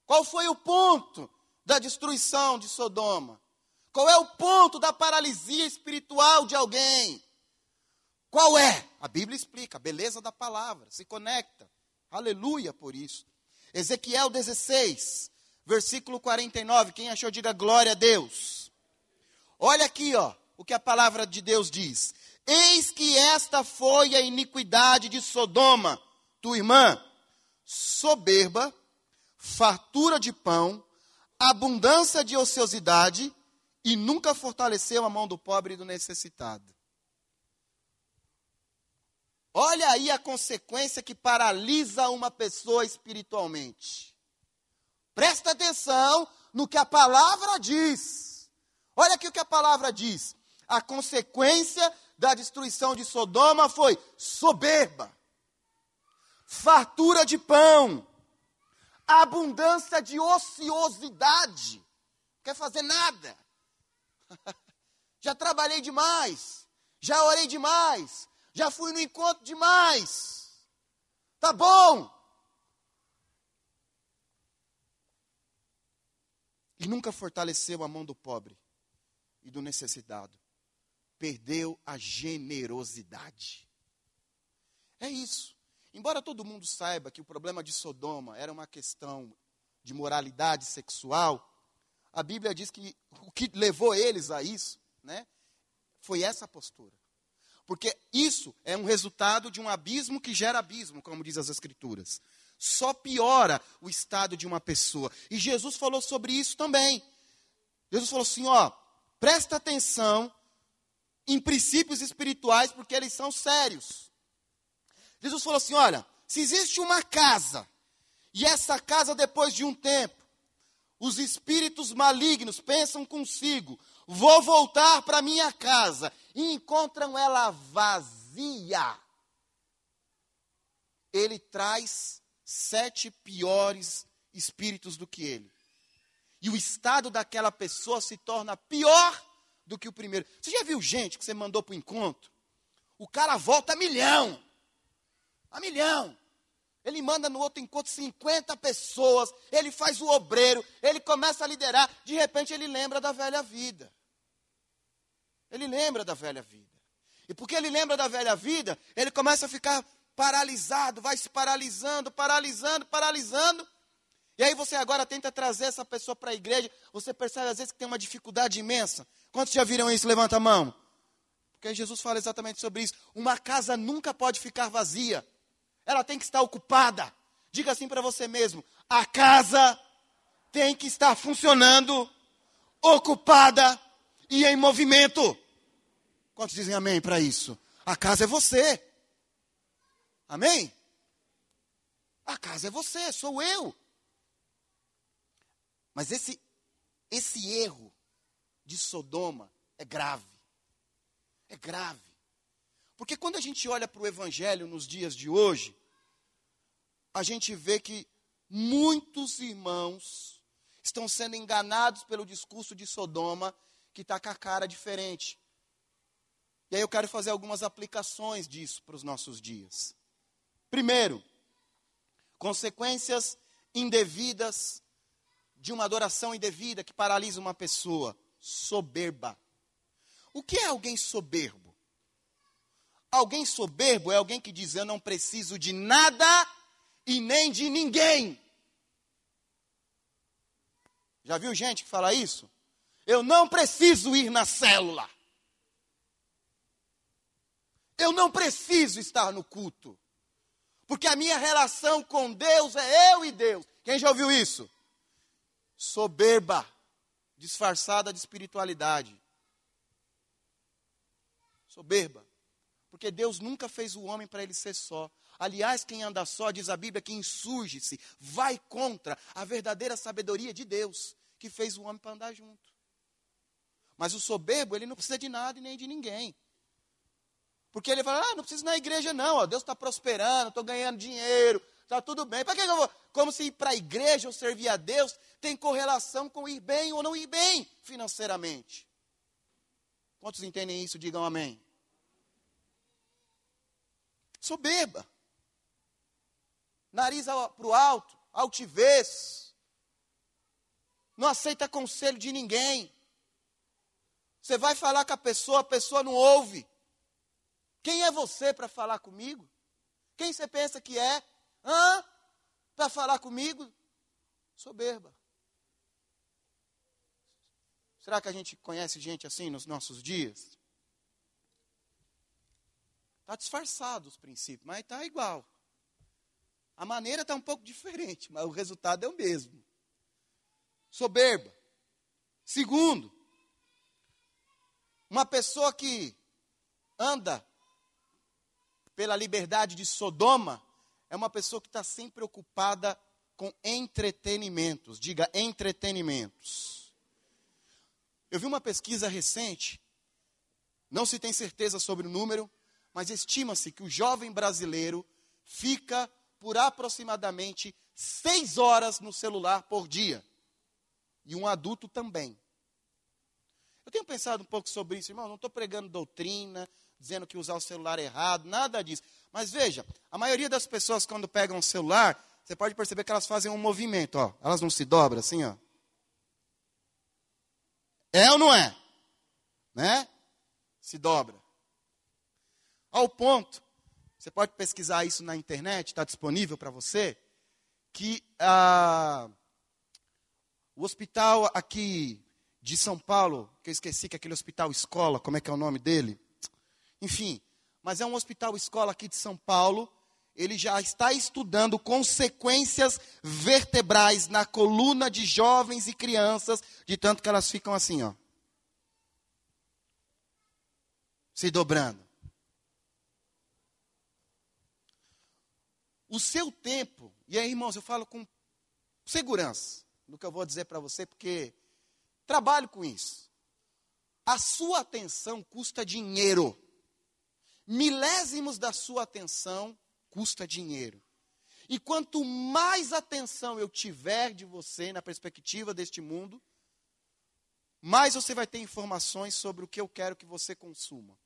Qual foi o ponto da destruição de Sodoma? Qual é o ponto da paralisia espiritual de alguém? Qual é? A Bíblia explica, a beleza da palavra, se conecta. Aleluia por isso. Ezequiel 16, versículo 49. Quem achou, diga glória a Deus. Olha aqui, ó. o que a palavra de Deus diz. Eis que esta foi a iniquidade de Sodoma, tua irmã, soberba, fartura de pão, abundância de ociosidade e nunca fortaleceu a mão do pobre e do necessitado. Olha aí a consequência que paralisa uma pessoa espiritualmente. Presta atenção no que a palavra diz. Olha aqui o que a palavra diz. A consequência da destruição de Sodoma foi soberba, fartura de pão, abundância de ociosidade. Não quer fazer nada. já trabalhei demais, já orei demais, já fui no encontro demais. Tá bom. E nunca fortaleceu a mão do pobre e do necessitado. Perdeu a generosidade. É isso. Embora todo mundo saiba que o problema de Sodoma era uma questão de moralidade sexual, a Bíblia diz que o que levou eles a isso, né, foi essa postura. Porque isso é um resultado de um abismo que gera abismo, como diz as Escrituras. Só piora o estado de uma pessoa. E Jesus falou sobre isso também. Jesus falou assim: ó, presta atenção em princípios espirituais, porque eles são sérios. Jesus falou assim: olha, se existe uma casa, e essa casa, depois de um tempo, os espíritos malignos pensam consigo: vou voltar para minha casa, e encontram ela vazia. Ele traz sete piores espíritos do que ele. E o estado daquela pessoa se torna pior do que o primeiro. Você já viu gente que você mandou para o encontro? O cara volta a milhão. A milhão. Ele manda no outro encontro 50 pessoas, ele faz o obreiro, ele começa a liderar, de repente ele lembra da velha vida. Ele lembra da velha vida. E porque ele lembra da velha vida, ele começa a ficar paralisado, vai se paralisando, paralisando, paralisando. E aí você agora tenta trazer essa pessoa para a igreja, você percebe às vezes que tem uma dificuldade imensa. Quantos já viram isso? Levanta a mão. Porque Jesus fala exatamente sobre isso. Uma casa nunca pode ficar vazia ela tem que estar ocupada. Diga assim para você mesmo: a casa tem que estar funcionando, ocupada e em movimento. Quantos dizem amém para isso? A casa é você. Amém? A casa é você, sou eu. Mas esse esse erro de Sodoma é grave. É grave. Porque quando a gente olha para o Evangelho nos dias de hoje, a gente vê que muitos irmãos estão sendo enganados pelo discurso de Sodoma, que está com a cara diferente. E aí eu quero fazer algumas aplicações disso para os nossos dias. Primeiro, consequências indevidas de uma adoração indevida que paralisa uma pessoa. Soberba. O que é alguém soberbo? Alguém soberbo é alguém que diz: Eu não preciso de nada e nem de ninguém. Já viu gente que fala isso? Eu não preciso ir na célula. Eu não preciso estar no culto. Porque a minha relação com Deus é eu e Deus. Quem já ouviu isso? Soberba, disfarçada de espiritualidade. Soberba. Porque Deus nunca fez o homem para ele ser só. Aliás, quem anda só, diz a Bíblia, que insurge-se, vai contra a verdadeira sabedoria de Deus, que fez o homem para andar junto. Mas o soberbo, ele não precisa de nada e nem de ninguém. Porque ele fala, ah, não preciso ir na igreja não, ó, Deus está prosperando, estou ganhando dinheiro, está tudo bem. Para que eu vou? Como se ir para a igreja ou servir a Deus tem correlação com ir bem ou não ir bem financeiramente. Quantos entendem isso? Digam amém. Soberba. Nariz para o alto, altivez. Não aceita conselho de ninguém. Você vai falar com a pessoa, a pessoa não ouve. Quem é você para falar comigo? Quem você pensa que é? Hã? Para falar comigo? Soberba. Será que a gente conhece gente assim nos nossos dias? Está disfarçado os princípios, mas está igual. A maneira está um pouco diferente, mas o resultado é o mesmo. Soberba. Segundo, uma pessoa que anda pela liberdade de Sodoma é uma pessoa que está sempre ocupada com entretenimentos. Diga entretenimentos. Eu vi uma pesquisa recente, não se tem certeza sobre o número, mas estima-se que o jovem brasileiro fica por aproximadamente seis horas no celular por dia. E um adulto também. Eu tenho pensado um pouco sobre isso, irmão. Não estou pregando doutrina, dizendo que usar o celular é errado, nada disso. Mas veja, a maioria das pessoas, quando pegam o celular, você pode perceber que elas fazem um movimento, ó. Elas não se dobram assim, ó. É ou não é? Né? Se dobra. Ao ponto, você pode pesquisar isso na internet, está disponível para você, que ah, o hospital aqui de São Paulo, que eu esqueci que é aquele hospital escola, como é que é o nome dele? Enfim, mas é um hospital escola aqui de São Paulo. Ele já está estudando consequências vertebrais na coluna de jovens e crianças, de tanto que elas ficam assim, ó. Se dobrando. O seu tempo, e aí, irmãos, eu falo com segurança no que eu vou dizer para você, porque trabalho com isso. A sua atenção custa dinheiro milésimos da sua atenção custa dinheiro. E quanto mais atenção eu tiver de você na perspectiva deste mundo, mais você vai ter informações sobre o que eu quero que você consuma.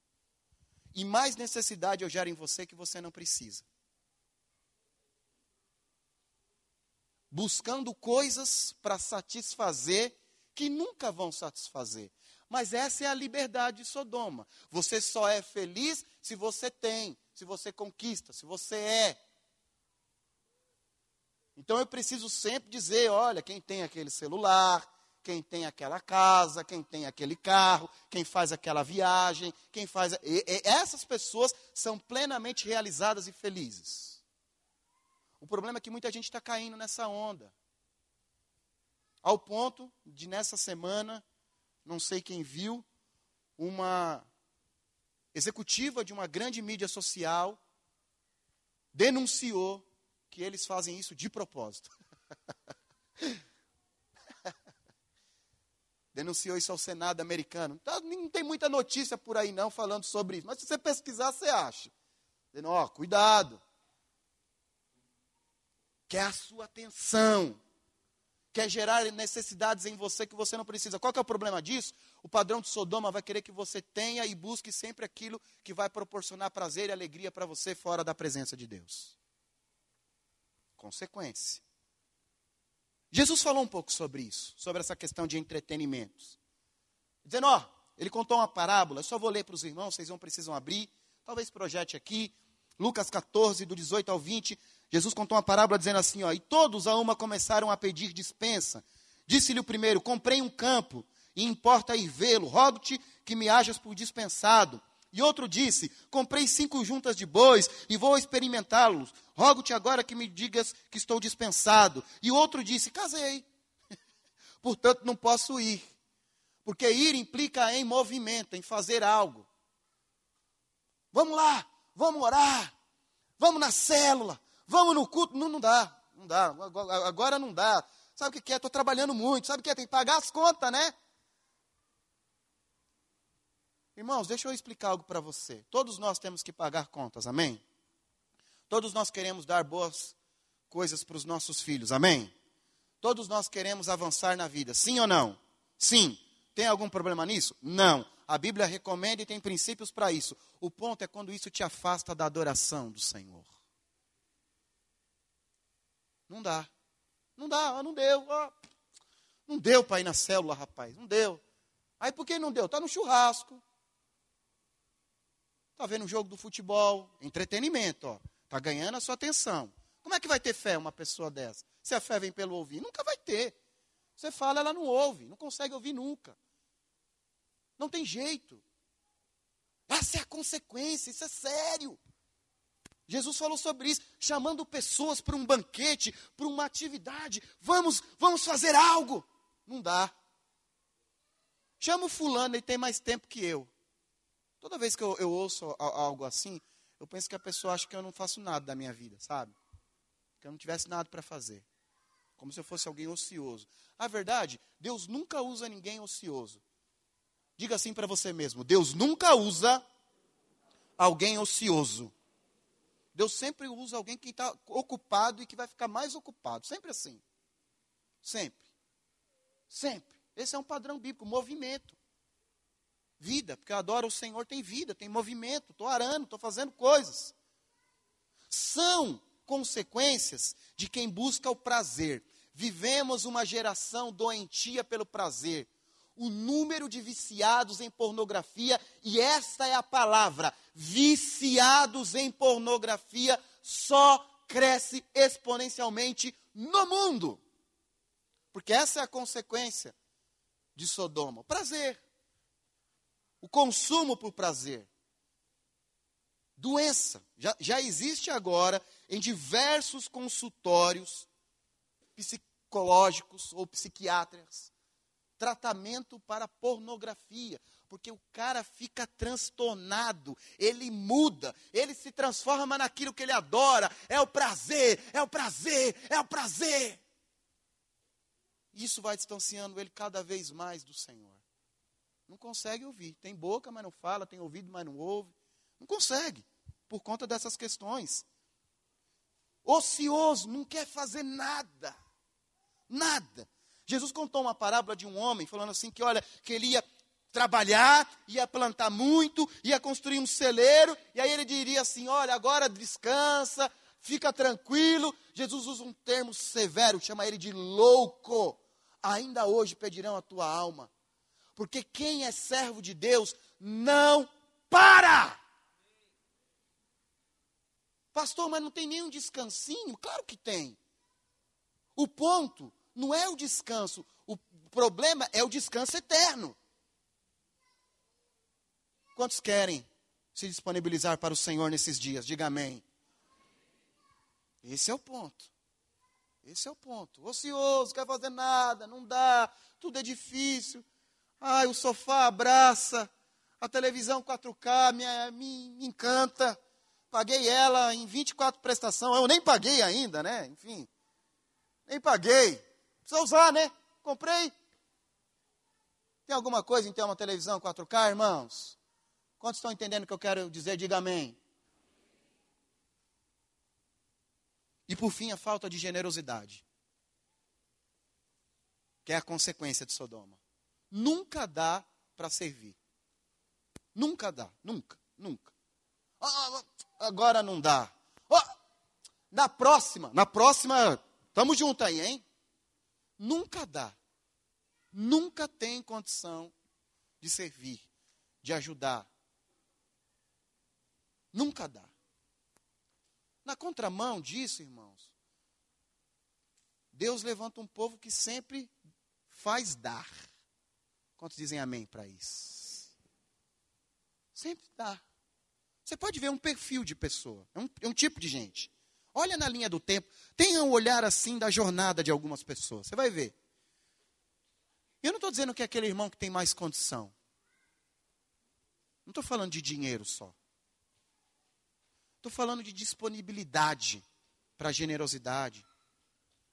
E mais necessidade eu gero em você que você não precisa. Buscando coisas para satisfazer que nunca vão satisfazer. Mas essa é a liberdade de Sodoma. Você só é feliz se você tem, se você conquista, se você é. Então eu preciso sempre dizer: olha, quem tem aquele celular, quem tem aquela casa, quem tem aquele carro, quem faz aquela viagem, quem faz. E, e, essas pessoas são plenamente realizadas e felizes. O problema é que muita gente está caindo nessa onda. Ao ponto de, nessa semana, não sei quem viu, uma executiva de uma grande mídia social denunciou que eles fazem isso de propósito. denunciou isso ao Senado americano. Então, não tem muita notícia por aí não falando sobre isso, mas se você pesquisar, você acha. Dizendo, ó, cuidado. Quer a sua atenção quer gerar necessidades em você que você não precisa. Qual é o problema disso? O padrão de Sodoma vai querer que você tenha e busque sempre aquilo que vai proporcionar prazer e alegria para você fora da presença de Deus. Consequência. Jesus falou um pouco sobre isso, sobre essa questão de entretenimentos. Dizendo, ó, ele contou uma parábola, eu só vou ler para os irmãos, vocês não precisam abrir, talvez projete aqui, Lucas 14, do 18 ao 20, Jesus contou uma parábola dizendo assim: ó, e todos a uma começaram a pedir dispensa. Disse-lhe o primeiro: Comprei um campo, e importa ir vê-lo, rogo-te que me hajas por dispensado. E outro disse: Comprei cinco juntas de bois e vou experimentá-los. Rogo-te agora que me digas que estou dispensado. E outro disse: Casei, portanto não posso ir. Porque ir implica em movimento, em fazer algo. Vamos lá, vamos orar, vamos na célula, Vamos no culto? Não, não dá. Não dá. Agora não dá. Sabe o que é? Estou trabalhando muito. Sabe o que é? Tem que pagar as contas, né? Irmãos, deixa eu explicar algo para você. Todos nós temos que pagar contas, amém? Todos nós queremos dar boas coisas para os nossos filhos, amém? Todos nós queremos avançar na vida, sim ou não? Sim. Tem algum problema nisso? Não. A Bíblia recomenda e tem princípios para isso. O ponto é quando isso te afasta da adoração do Senhor. Não dá. Não dá, não deu. Não deu para ir na célula, rapaz. Não deu. Aí por que não deu? Está no churrasco. Está vendo o jogo do futebol. Entretenimento, ó. Está ganhando a sua atenção. Como é que vai ter fé uma pessoa dessa? Se a fé vem pelo ouvir, nunca vai ter. Você fala, ela não ouve, não consegue ouvir nunca. Não tem jeito. Essa é a consequência, isso é sério. Jesus falou sobre isso, chamando pessoas para um banquete, para uma atividade. Vamos, vamos fazer algo. Não dá. Chama o fulano, ele tem mais tempo que eu. Toda vez que eu, eu ouço algo assim, eu penso que a pessoa acha que eu não faço nada da minha vida, sabe? Que eu não tivesse nada para fazer. Como se eu fosse alguém ocioso. A verdade, Deus nunca usa ninguém ocioso. Diga assim para você mesmo: Deus nunca usa alguém ocioso. Deus sempre usa alguém que está ocupado e que vai ficar mais ocupado. Sempre assim. Sempre. Sempre. Esse é um padrão bíblico, movimento. Vida, porque eu adoro o Senhor, tem vida, tem movimento, estou arando, estou fazendo coisas. São consequências de quem busca o prazer. Vivemos uma geração doentia pelo prazer o número de viciados em pornografia, e esta é a palavra: viciados em pornografia só cresce exponencialmente no mundo. Porque essa é a consequência de Sodoma: o prazer, o consumo por prazer. Doença. Já, já existe agora em diversos consultórios psicológicos ou psiquiátricas tratamento para pornografia, porque o cara fica transtornado, ele muda, ele se transforma naquilo que ele adora, é o prazer, é o prazer, é o prazer. Isso vai distanciando ele cada vez mais do Senhor. Não consegue ouvir, tem boca, mas não fala, tem ouvido, mas não ouve. Não consegue, por conta dessas questões. Ocioso, não quer fazer nada. Nada. Jesus contou uma parábola de um homem falando assim que, olha, que ele ia trabalhar, ia plantar muito, ia construir um celeiro, e aí ele diria assim: olha, agora descansa, fica tranquilo. Jesus usa um termo severo, chama ele de louco. Ainda hoje pedirão a tua alma, porque quem é servo de Deus não para. Pastor, mas não tem nenhum descansinho? Claro que tem. O ponto não é o descanso. O problema é o descanso eterno. Quantos querem se disponibilizar para o Senhor nesses dias? Diga amém. Esse é o ponto. Esse é o ponto. Ocioso, quer fazer nada, não dá, tudo é difícil. Ai, o sofá abraça, a televisão 4K me, me, me encanta. Paguei ela em 24 prestações, eu nem paguei ainda, né? Enfim, nem paguei. Precisa usar, né? Comprei. Tem alguma coisa em ter uma televisão 4K, irmãos? Quantos estão entendendo o que eu quero dizer? Diga amém. E por fim, a falta de generosidade, que é a consequência de Sodoma. Nunca dá para servir. Nunca dá, nunca, nunca. Ah, agora não dá. Oh, na próxima, na próxima, estamos juntos aí, hein? Nunca dá. Nunca tem condição de servir, de ajudar. Nunca dá. Na contramão disso, irmãos, Deus levanta um povo que sempre faz dar. Quantos dizem amém para isso? Sempre dá. Você pode ver um perfil de pessoa, é um, é um tipo de gente. Olha na linha do tempo. Tenha um olhar assim da jornada de algumas pessoas. Você vai ver. Eu não estou dizendo que é aquele irmão que tem mais condição. Não estou falando de dinheiro só. Estou falando de disponibilidade para generosidade.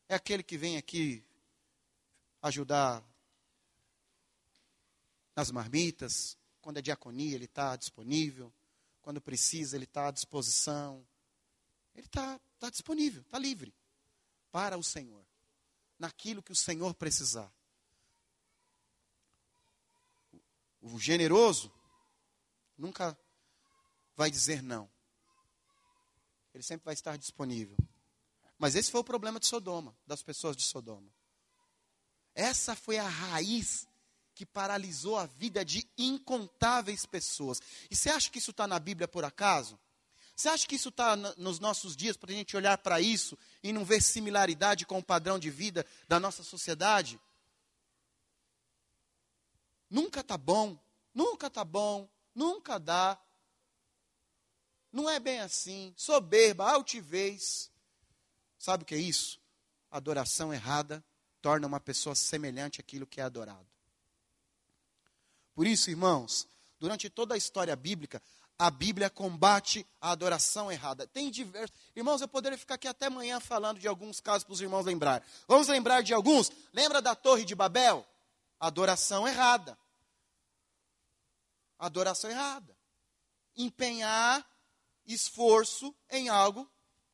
É aquele que vem aqui ajudar nas marmitas. Quando é diaconia, ele está disponível. Quando precisa, ele está à disposição. Ele está Está disponível, está livre para o Senhor, naquilo que o Senhor precisar. O generoso nunca vai dizer não. Ele sempre vai estar disponível. Mas esse foi o problema de Sodoma, das pessoas de Sodoma. Essa foi a raiz que paralisou a vida de incontáveis pessoas. E você acha que isso está na Bíblia por acaso? Você acha que isso está nos nossos dias para a gente olhar para isso e não ver similaridade com o padrão de vida da nossa sociedade? Nunca está bom Nunca tá bom, nunca dá. Não é bem assim. Soberba, altivez. Sabe o que é isso? Adoração errada torna uma pessoa semelhante àquilo que é adorado. Por isso, irmãos, durante toda a história bíblica, a Bíblia combate a adoração errada. Tem diversos. Irmãos, eu poderia ficar aqui até amanhã falando de alguns casos para os irmãos lembrar. Vamos lembrar de alguns? Lembra da Torre de Babel? Adoração errada. Adoração errada. Empenhar esforço em algo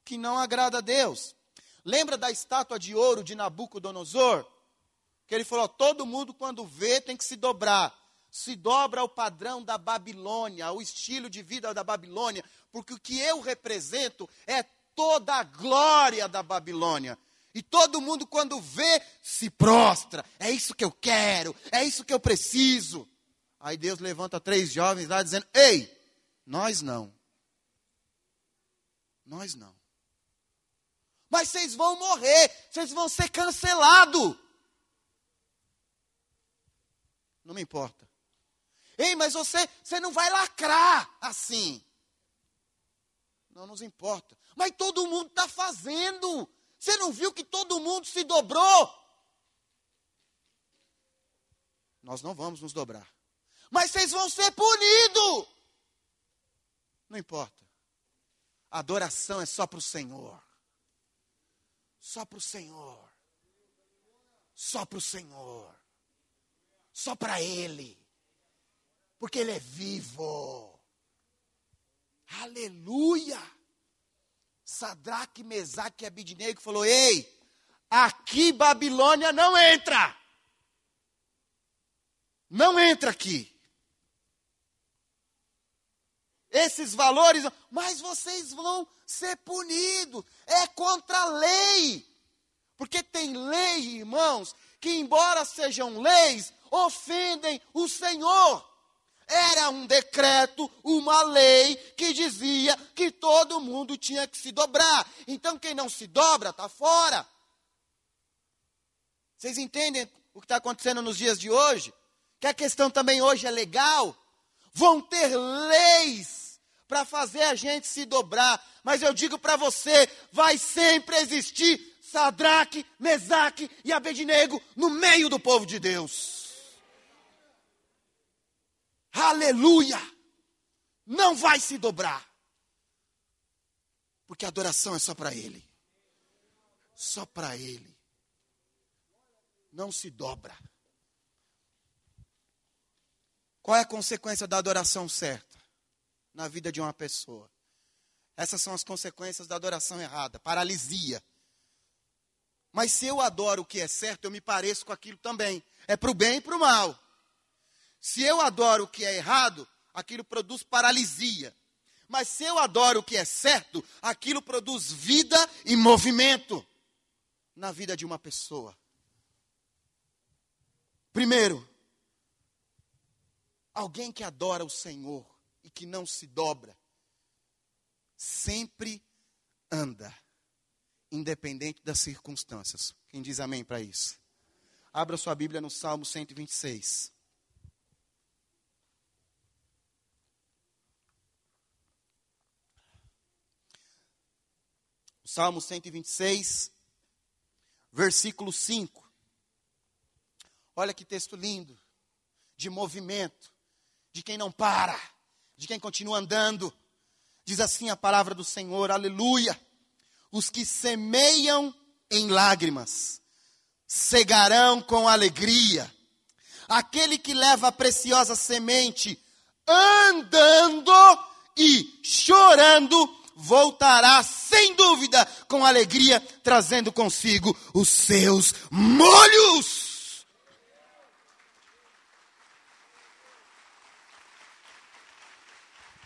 que não agrada a Deus. Lembra da estátua de ouro de Nabucodonosor? Que ele falou: todo mundo, quando vê, tem que se dobrar se dobra ao padrão da Babilônia, ao estilo de vida da Babilônia, porque o que eu represento é toda a glória da Babilônia. E todo mundo, quando vê, se prostra. É isso que eu quero, é isso que eu preciso. Aí Deus levanta três jovens lá dizendo: Ei, nós não. Nós não. Mas vocês vão morrer, vocês vão ser cancelados. Não me importa. Ei, mas você, você não vai lacrar assim. Não nos importa. Mas todo mundo está fazendo. Você não viu que todo mundo se dobrou? Nós não vamos nos dobrar. Mas vocês vão ser punidos. Não importa. Adoração é só para o Senhor. Só para o Senhor. Só para o Senhor. Só para Ele porque ele é vivo. Aleluia! Sadraque, Mesaque e Abidnego falou: Ei, aqui Babilônia não entra. Não entra aqui. Esses valores, mas vocês vão ser punidos. É contra a lei. Porque tem lei, irmãos, que embora sejam leis, ofendem o Senhor. Era um decreto, uma lei que dizia que todo mundo tinha que se dobrar. Então quem não se dobra está fora. Vocês entendem o que está acontecendo nos dias de hoje? Que a questão também hoje é legal. Vão ter leis para fazer a gente se dobrar. Mas eu digo para você, vai sempre existir Sadraque, Mesaque e Abednego no meio do povo de Deus. Aleluia! Não vai se dobrar. Porque a adoração é só para Ele. Só para Ele. Não se dobra. Qual é a consequência da adoração certa na vida de uma pessoa? Essas são as consequências da adoração errada: paralisia. Mas se eu adoro o que é certo, eu me pareço com aquilo também. É para o bem e para o mal. Se eu adoro o que é errado, aquilo produz paralisia. Mas se eu adoro o que é certo, aquilo produz vida e movimento na vida de uma pessoa. Primeiro, alguém que adora o Senhor e que não se dobra, sempre anda, independente das circunstâncias. Quem diz amém para isso? Abra sua Bíblia no Salmo 126. Salmo 126, versículo 5. Olha que texto lindo, de movimento, de quem não para, de quem continua andando. Diz assim a palavra do Senhor, aleluia. Os que semeiam em lágrimas, cegarão com alegria. Aquele que leva a preciosa semente andando e chorando, voltará sem dúvida com alegria, trazendo consigo os seus molhos.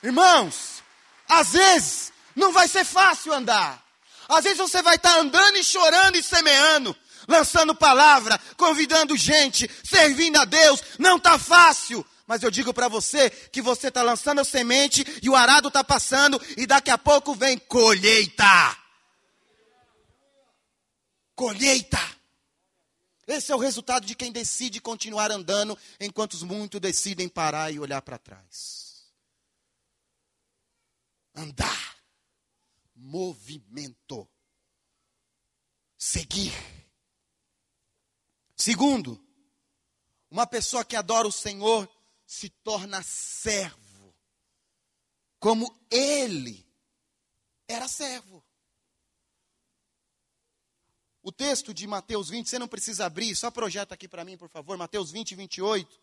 Irmãos, às vezes não vai ser fácil andar. Às vezes você vai estar andando e chorando e semeando, lançando palavra, convidando gente, servindo a Deus. Não está fácil. Mas eu digo para você que você está lançando a semente e o arado está passando e daqui a pouco vem colheita. Colheita. Esse é o resultado de quem decide continuar andando, enquanto os muitos decidem parar e olhar para trás. Andar. Movimento. Seguir. Segundo, uma pessoa que adora o Senhor se torna servo, como ele era servo. O texto de Mateus 20, você não precisa abrir, só projeta aqui para mim, por favor, Mateus 20, 28.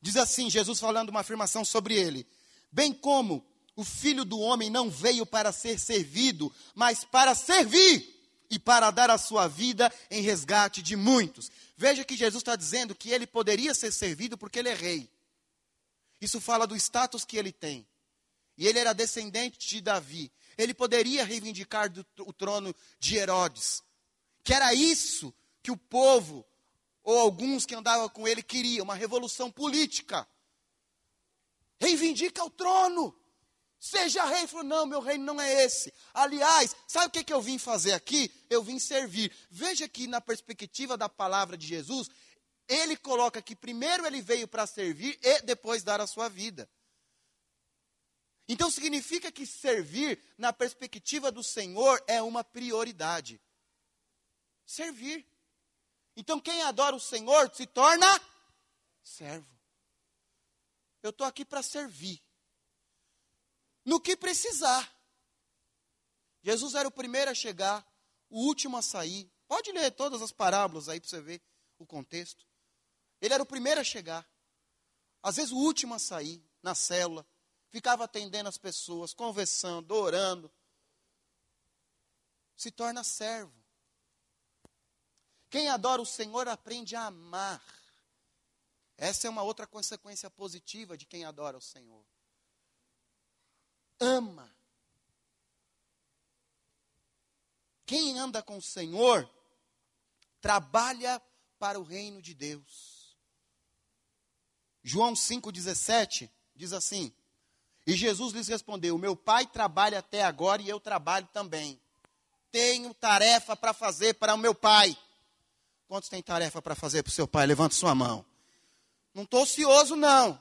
Diz assim: Jesus falando uma afirmação sobre ele: Bem como o filho do homem não veio para ser servido, mas para servir e para dar a sua vida em resgate de muitos. Veja que Jesus está dizendo que ele poderia ser servido porque ele é rei. Isso fala do status que ele tem. E ele era descendente de Davi. Ele poderia reivindicar do, o trono de Herodes que era isso que o povo, ou alguns que andavam com ele, queriam, uma revolução política. Reivindica o trono. Seja rei. Ele falou, não, meu reino não é esse. Aliás, sabe o que, que eu vim fazer aqui? Eu vim servir. Veja que na perspectiva da palavra de Jesus, ele coloca que primeiro ele veio para servir e depois dar a sua vida. Então significa que servir, na perspectiva do Senhor, é uma prioridade. Servir. Então quem adora o Senhor se torna servo. Eu estou aqui para servir. No que precisar. Jesus era o primeiro a chegar, o último a sair. Pode ler todas as parábolas aí para você ver o contexto. Ele era o primeiro a chegar. Às vezes o último a sair, na célula. Ficava atendendo as pessoas, conversando, orando. Se torna servo. Quem adora o Senhor aprende a amar. Essa é uma outra consequência positiva de quem adora o Senhor. Ama. Quem anda com o Senhor trabalha para o reino de Deus. João 5,17 diz assim: E Jesus lhes respondeu: Meu pai trabalha até agora e eu trabalho também. Tenho tarefa para fazer para o meu pai. Quantos têm tarefa para fazer para o seu pai? Levante sua mão. Não estou ocioso, não.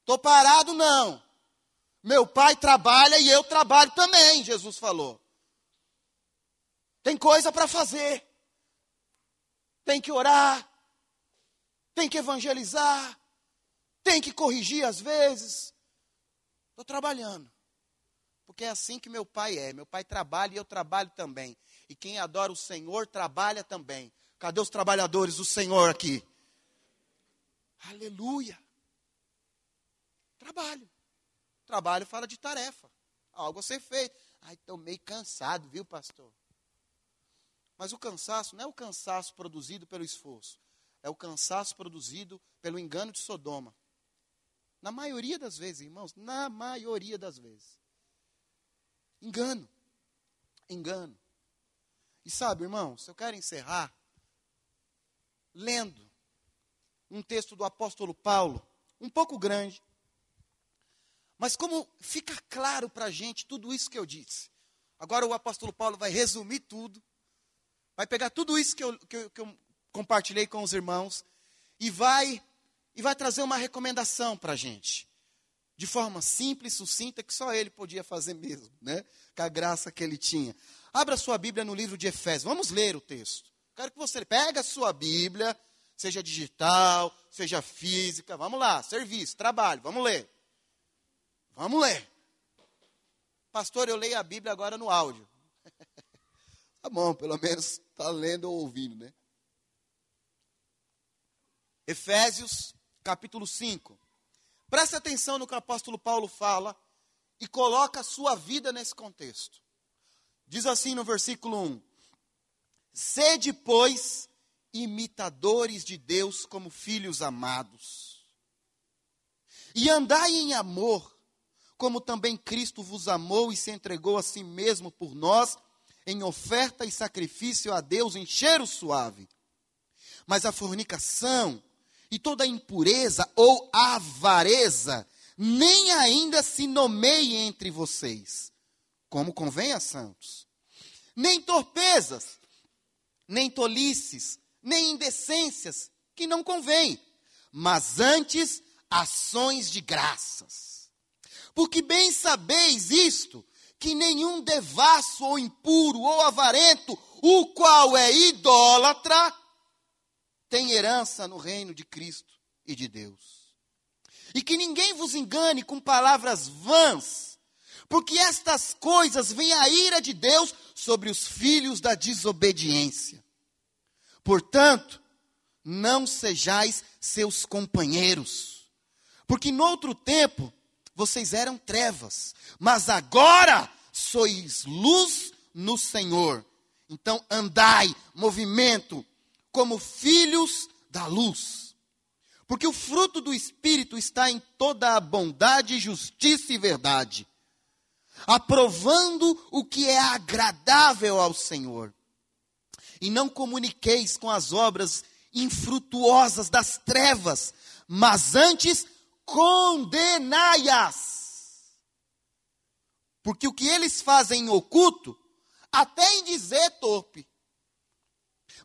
Estou parado, não. Meu pai trabalha e eu trabalho também, Jesus falou. Tem coisa para fazer. Tem que orar. Tem que evangelizar. Tem que corrigir às vezes. Estou trabalhando. Porque é assim que meu pai é. Meu pai trabalha e eu trabalho também. E quem adora o Senhor trabalha também. Cadê os trabalhadores do Senhor aqui? Aleluia. Trabalho. Trabalho fala de tarefa. Algo a ser feito. Ai, estou meio cansado, viu, pastor? Mas o cansaço não é o cansaço produzido pelo esforço. É o cansaço produzido pelo engano de Sodoma. Na maioria das vezes, irmãos, na maioria das vezes. Engano. Engano. E sabe, irmãos, eu quero encerrar lendo um texto do apóstolo Paulo, um pouco grande, mas como fica claro para a gente tudo isso que eu disse. Agora o apóstolo Paulo vai resumir tudo, vai pegar tudo isso que eu, que eu, que eu compartilhei com os irmãos e vai, e vai trazer uma recomendação para a gente. De forma simples, sucinta, que só ele podia fazer mesmo, né? Com a graça que ele tinha. Abra sua Bíblia no livro de Efésios. Vamos ler o texto. Quero que você pegue a sua Bíblia, seja digital, seja física. Vamos lá, serviço, trabalho, vamos ler. Vamos ler. Pastor, eu leio a Bíblia agora no áudio. tá bom, pelo menos está lendo ou ouvindo, né? Efésios, capítulo 5. Preste atenção no que o apóstolo Paulo fala e coloca a sua vida nesse contexto. Diz assim no versículo 1: Sede, pois, imitadores de Deus como filhos amados. E andai em amor, como também Cristo vos amou e se entregou a si mesmo por nós, em oferta e sacrifício a Deus em cheiro suave. Mas a fornicação e toda impureza ou avareza nem ainda se nomeie entre vocês, como convém a santos. Nem torpezas, nem tolices, nem indecências que não convêm, mas antes ações de graças. Porque bem sabeis isto, que nenhum devasso ou impuro ou avarento, o qual é idólatra, tem herança no reino de Cristo e de Deus. E que ninguém vos engane com palavras vãs, porque estas coisas vêm a ira de Deus sobre os filhos da desobediência. Portanto, não sejais seus companheiros, porque noutro tempo vocês eram trevas, mas agora sois luz no Senhor. Então andai, movimento, como filhos da luz. Porque o fruto do Espírito está em toda a bondade, justiça e verdade, aprovando o que é agradável ao Senhor. E não comuniqueis com as obras infrutuosas das trevas, mas antes condenai-as. Porque o que eles fazem em oculto, até em dizer torpe.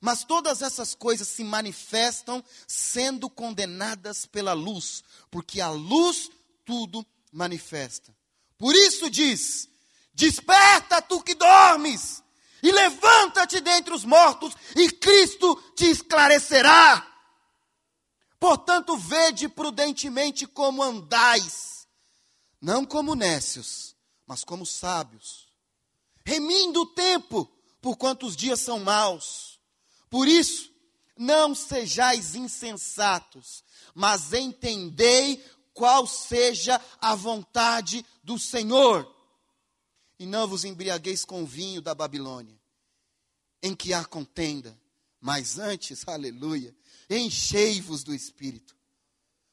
Mas todas essas coisas se manifestam sendo condenadas pela luz, porque a luz tudo manifesta. Por isso diz: Desperta tu que dormes, e levanta-te dentre os mortos, e Cristo te esclarecerá. Portanto, vede prudentemente como andais, não como nécios, mas como sábios, remindo o tempo, porquanto os dias são maus. Por isso, não sejais insensatos, mas entendei qual seja a vontade do Senhor. E não vos embriagueis com o vinho da Babilônia, em que há contenda, mas antes, aleluia, enchei-vos do Espírito,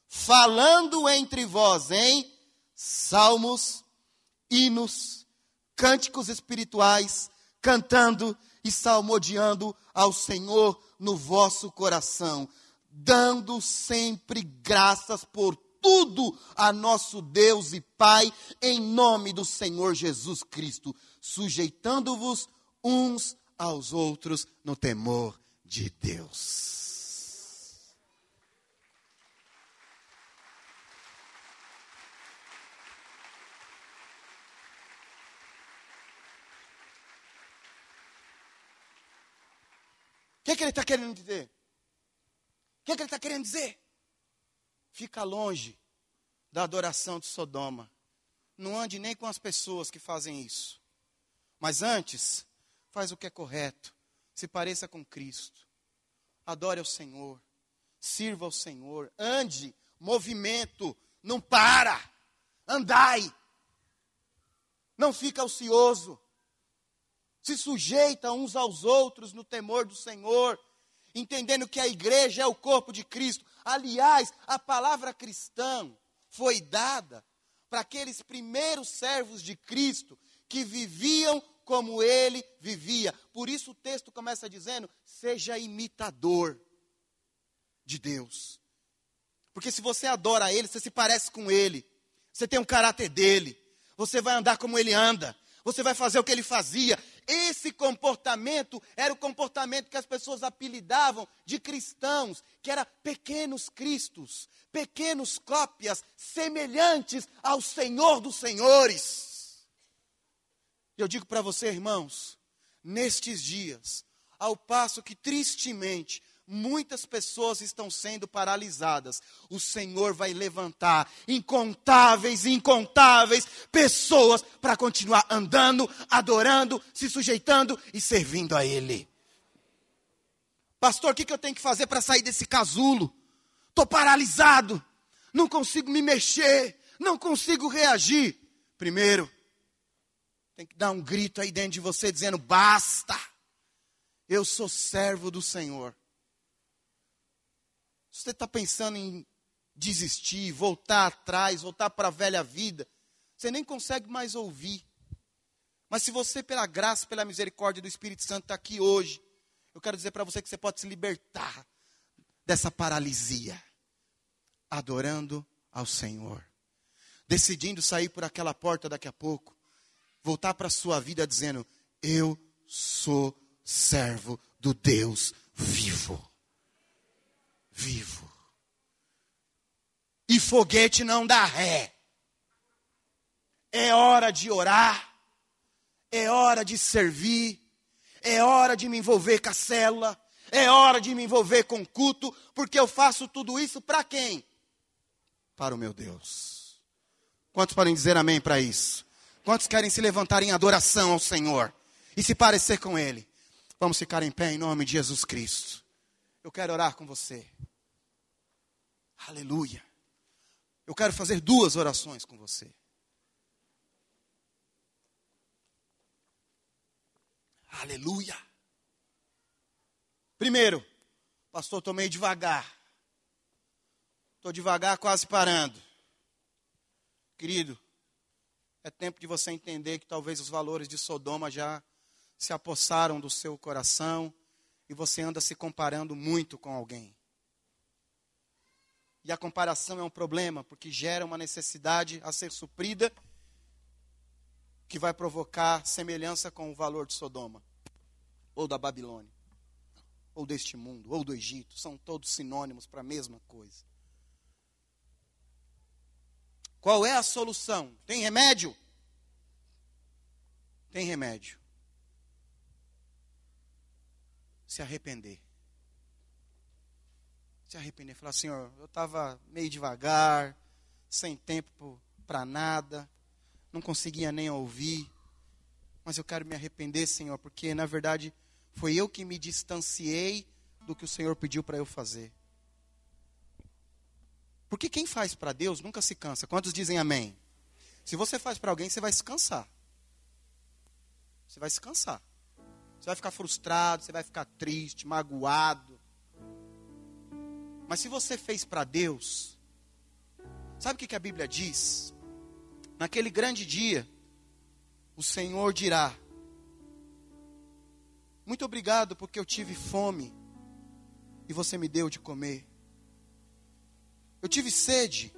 falando entre vós em salmos, hinos, cânticos espirituais, cantando e salmodiando ao Senhor no vosso coração, dando sempre graças por tudo a nosso Deus e Pai, em nome do Senhor Jesus Cristo, sujeitando-vos uns aos outros no temor de Deus. O que, é que ele está querendo dizer? O que, é que ele está querendo dizer? Fica longe da adoração de Sodoma. Não ande nem com as pessoas que fazem isso. Mas antes, faz o que é correto. Se pareça com Cristo. Adore ao Senhor. Sirva ao Senhor. Ande. Movimento. Não para. Andai. Não fica ocioso se sujeita uns aos outros no temor do Senhor, entendendo que a igreja é o corpo de Cristo. Aliás, a palavra cristão foi dada para aqueles primeiros servos de Cristo que viviam como ele vivia. Por isso o texto começa dizendo: seja imitador de Deus. Porque se você adora ele, você se parece com ele, você tem um caráter dele, você vai andar como ele anda, você vai fazer o que ele fazia. Esse comportamento era o comportamento que as pessoas apelidavam de cristãos, que era pequenos cristos, pequenos cópias semelhantes ao Senhor dos Senhores. Eu digo para você, irmãos, nestes dias, ao passo que tristemente muitas pessoas estão sendo paralisadas. O Senhor vai levantar incontáveis incontáveis pessoas para continuar andando, adorando, se sujeitando e servindo a Ele. Pastor, o que, que eu tenho que fazer para sair desse casulo? Estou paralisado, não consigo me mexer, não consigo reagir. Primeiro, tem que dar um grito aí dentro de você dizendo: basta, eu sou servo do Senhor você está pensando em desistir, voltar atrás, voltar para a velha vida, você nem consegue mais ouvir. Mas se você, pela graça, pela misericórdia do Espírito Santo, está aqui hoje, eu quero dizer para você que você pode se libertar dessa paralisia, adorando ao Senhor, decidindo sair por aquela porta daqui a pouco, voltar para a sua vida dizendo: Eu sou servo do Deus vivo. Vivo. E foguete não dá ré. É hora de orar, é hora de servir, é hora de me envolver com a célula, é hora de me envolver com o culto, porque eu faço tudo isso para quem? Para o meu Deus. Quantos podem dizer amém para isso? Quantos querem se levantar em adoração ao Senhor e se parecer com Ele? Vamos ficar em pé em nome de Jesus Cristo. Eu quero orar com você. Aleluia. Eu quero fazer duas orações com você. Aleluia. Primeiro, pastor, estou meio devagar. Estou devagar, quase parando. Querido, é tempo de você entender que talvez os valores de Sodoma já se apossaram do seu coração e você anda se comparando muito com alguém. E a comparação é um problema, porque gera uma necessidade a ser suprida que vai provocar semelhança com o valor de Sodoma, ou da Babilônia, ou deste mundo, ou do Egito. São todos sinônimos para a mesma coisa. Qual é a solução? Tem remédio? Tem remédio. Se arrepender. Se arrepender. Falar, Senhor, eu estava meio devagar, sem tempo para nada não conseguia nem ouvir. Mas eu quero me arrepender, Senhor, porque na verdade foi eu que me distanciei do que o Senhor pediu para eu fazer. Porque quem faz para Deus nunca se cansa. Quantos dizem amém? Se você faz para alguém, você vai se cansar. Você vai se cansar. Você vai ficar frustrado, você vai ficar triste, magoado. Mas se você fez para Deus, sabe o que, que a Bíblia diz? Naquele grande dia, o Senhor dirá: Muito obrigado porque eu tive fome e você me deu de comer. Eu tive sede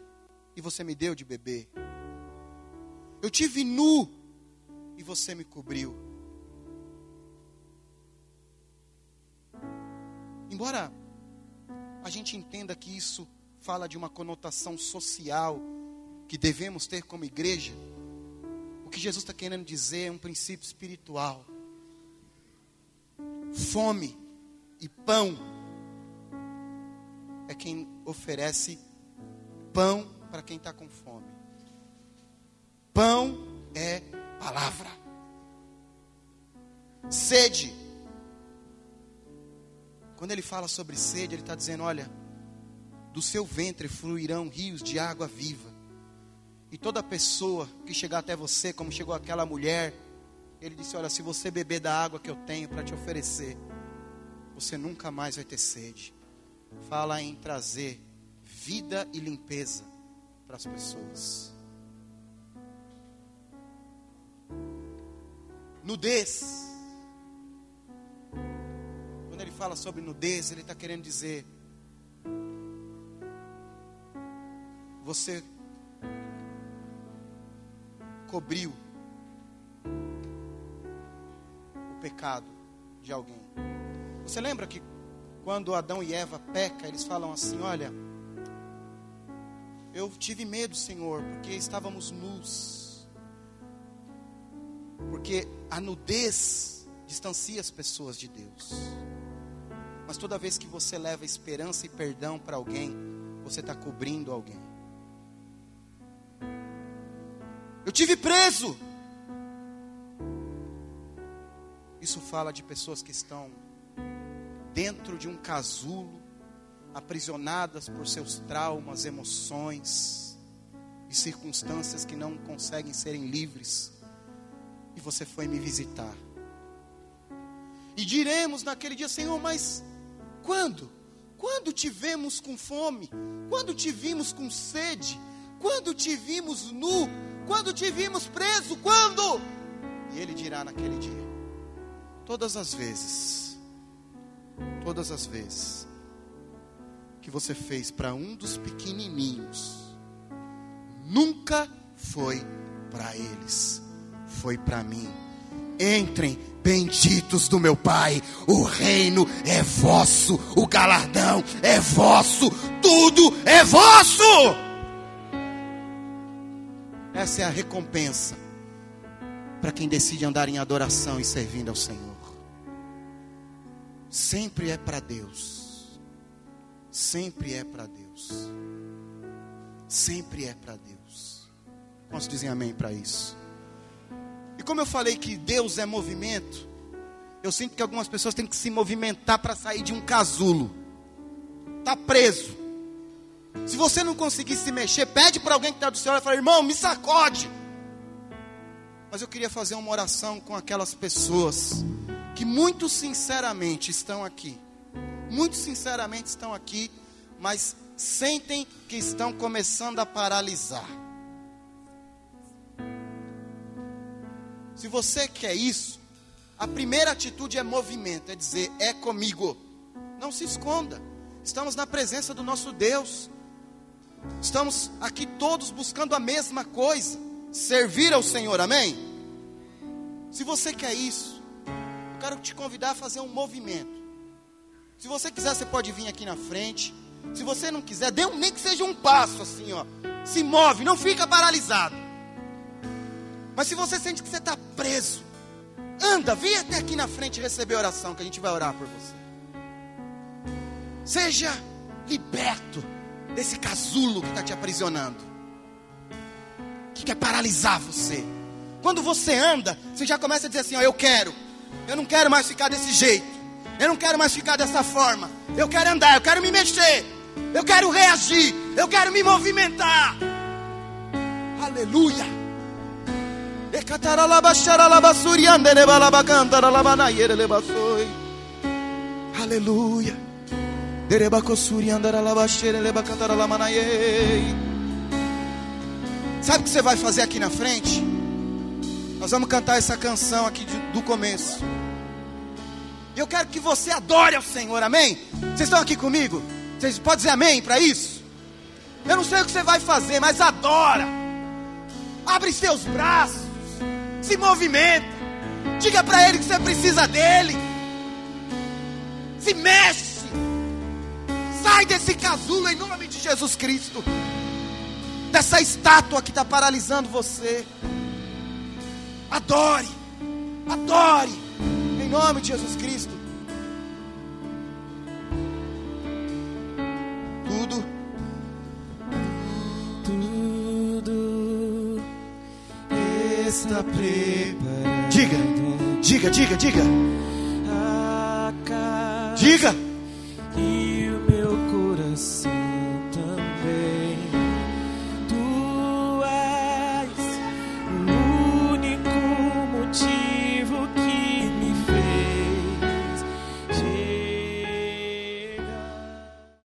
e você me deu de beber. Eu tive nu e você me cobriu. Embora a gente entenda que isso fala de uma conotação social, que devemos ter como igreja, o que Jesus está querendo dizer é um princípio espiritual. Fome e pão é quem oferece pão para quem está com fome. Pão é palavra. Sede. Quando ele fala sobre sede, ele está dizendo: olha, do seu ventre fluirão rios de água viva. E toda pessoa que chegar até você, como chegou aquela mulher, ele disse: Olha, se você beber da água que eu tenho para te oferecer, você nunca mais vai ter sede. Fala em trazer vida e limpeza para as pessoas. Nudez. Quando ele fala sobre nudez, ele está querendo dizer: você cobriu o pecado de alguém. Você lembra que quando Adão e Eva pecam, eles falam assim: Olha, eu tive medo, Senhor, porque estávamos nus. Porque a nudez distancia as pessoas de Deus. Mas toda vez que você leva esperança e perdão para alguém, você está cobrindo alguém. Eu tive preso. Isso fala de pessoas que estão dentro de um casulo, aprisionadas por seus traumas, emoções e circunstâncias que não conseguem serem livres. E você foi me visitar. E diremos naquele dia, Senhor, mas quando? Quando te vemos com fome? Quando te vimos com sede? Quando te vimos nu? Quando te vimos preso? Quando? E ele dirá naquele dia: Todas as vezes, todas as vezes que você fez para um dos pequenininhos, nunca foi para eles, foi para mim. Entrem, benditos do meu Pai, o reino é vosso, o galardão é vosso, tudo é vosso. Essa é a recompensa para quem decide andar em adoração e servindo ao Senhor. Sempre é para Deus. Sempre é para Deus. Sempre é para Deus. Posso dizer amém para isso? E como eu falei que Deus é movimento, eu sinto que algumas pessoas têm que se movimentar para sair de um casulo. Tá preso. Se você não conseguir se mexer, pede para alguém que está do seu lado e fala: irmão, me sacode. Mas eu queria fazer uma oração com aquelas pessoas que muito sinceramente estão aqui. Muito sinceramente estão aqui, mas sentem que estão começando a paralisar. Se você quer isso, a primeira atitude é movimento, é dizer, é comigo. Não se esconda. Estamos na presença do nosso Deus. Estamos aqui todos buscando a mesma coisa servir ao Senhor, amém? Se você quer isso, eu quero te convidar a fazer um movimento. Se você quiser, você pode vir aqui na frente. Se você não quiser, dê um, nem que seja um passo assim, ó. Se move, não fica paralisado. Mas se você sente que você está preso, anda, vem até aqui na frente receber oração, que a gente vai orar por você. Seja liberto desse casulo que está te aprisionando, que quer paralisar você. Quando você anda, você já começa a dizer assim: ó, eu quero, eu não quero mais ficar desse jeito, eu não quero mais ficar dessa forma, eu quero andar, eu quero me mexer, eu quero reagir, eu quero me movimentar. Aleluia. Aleluia. Sabe o que você vai fazer aqui na frente? Nós vamos cantar essa canção aqui do começo. Eu quero que você adore ao Senhor, amém? Vocês estão aqui comigo? Vocês podem dizer amém para isso? Eu não sei o que você vai fazer, mas adora. Abre seus braços, se movimenta. Diga para Ele que você precisa dele. Se mexe. Sai desse casulo em nome de Jesus Cristo. Dessa estátua que está paralisando você. Adore. Adore. Em nome de Jesus Cristo. Tudo. Tudo está preparado. Diga, diga, diga, diga. Diga. E o meu coração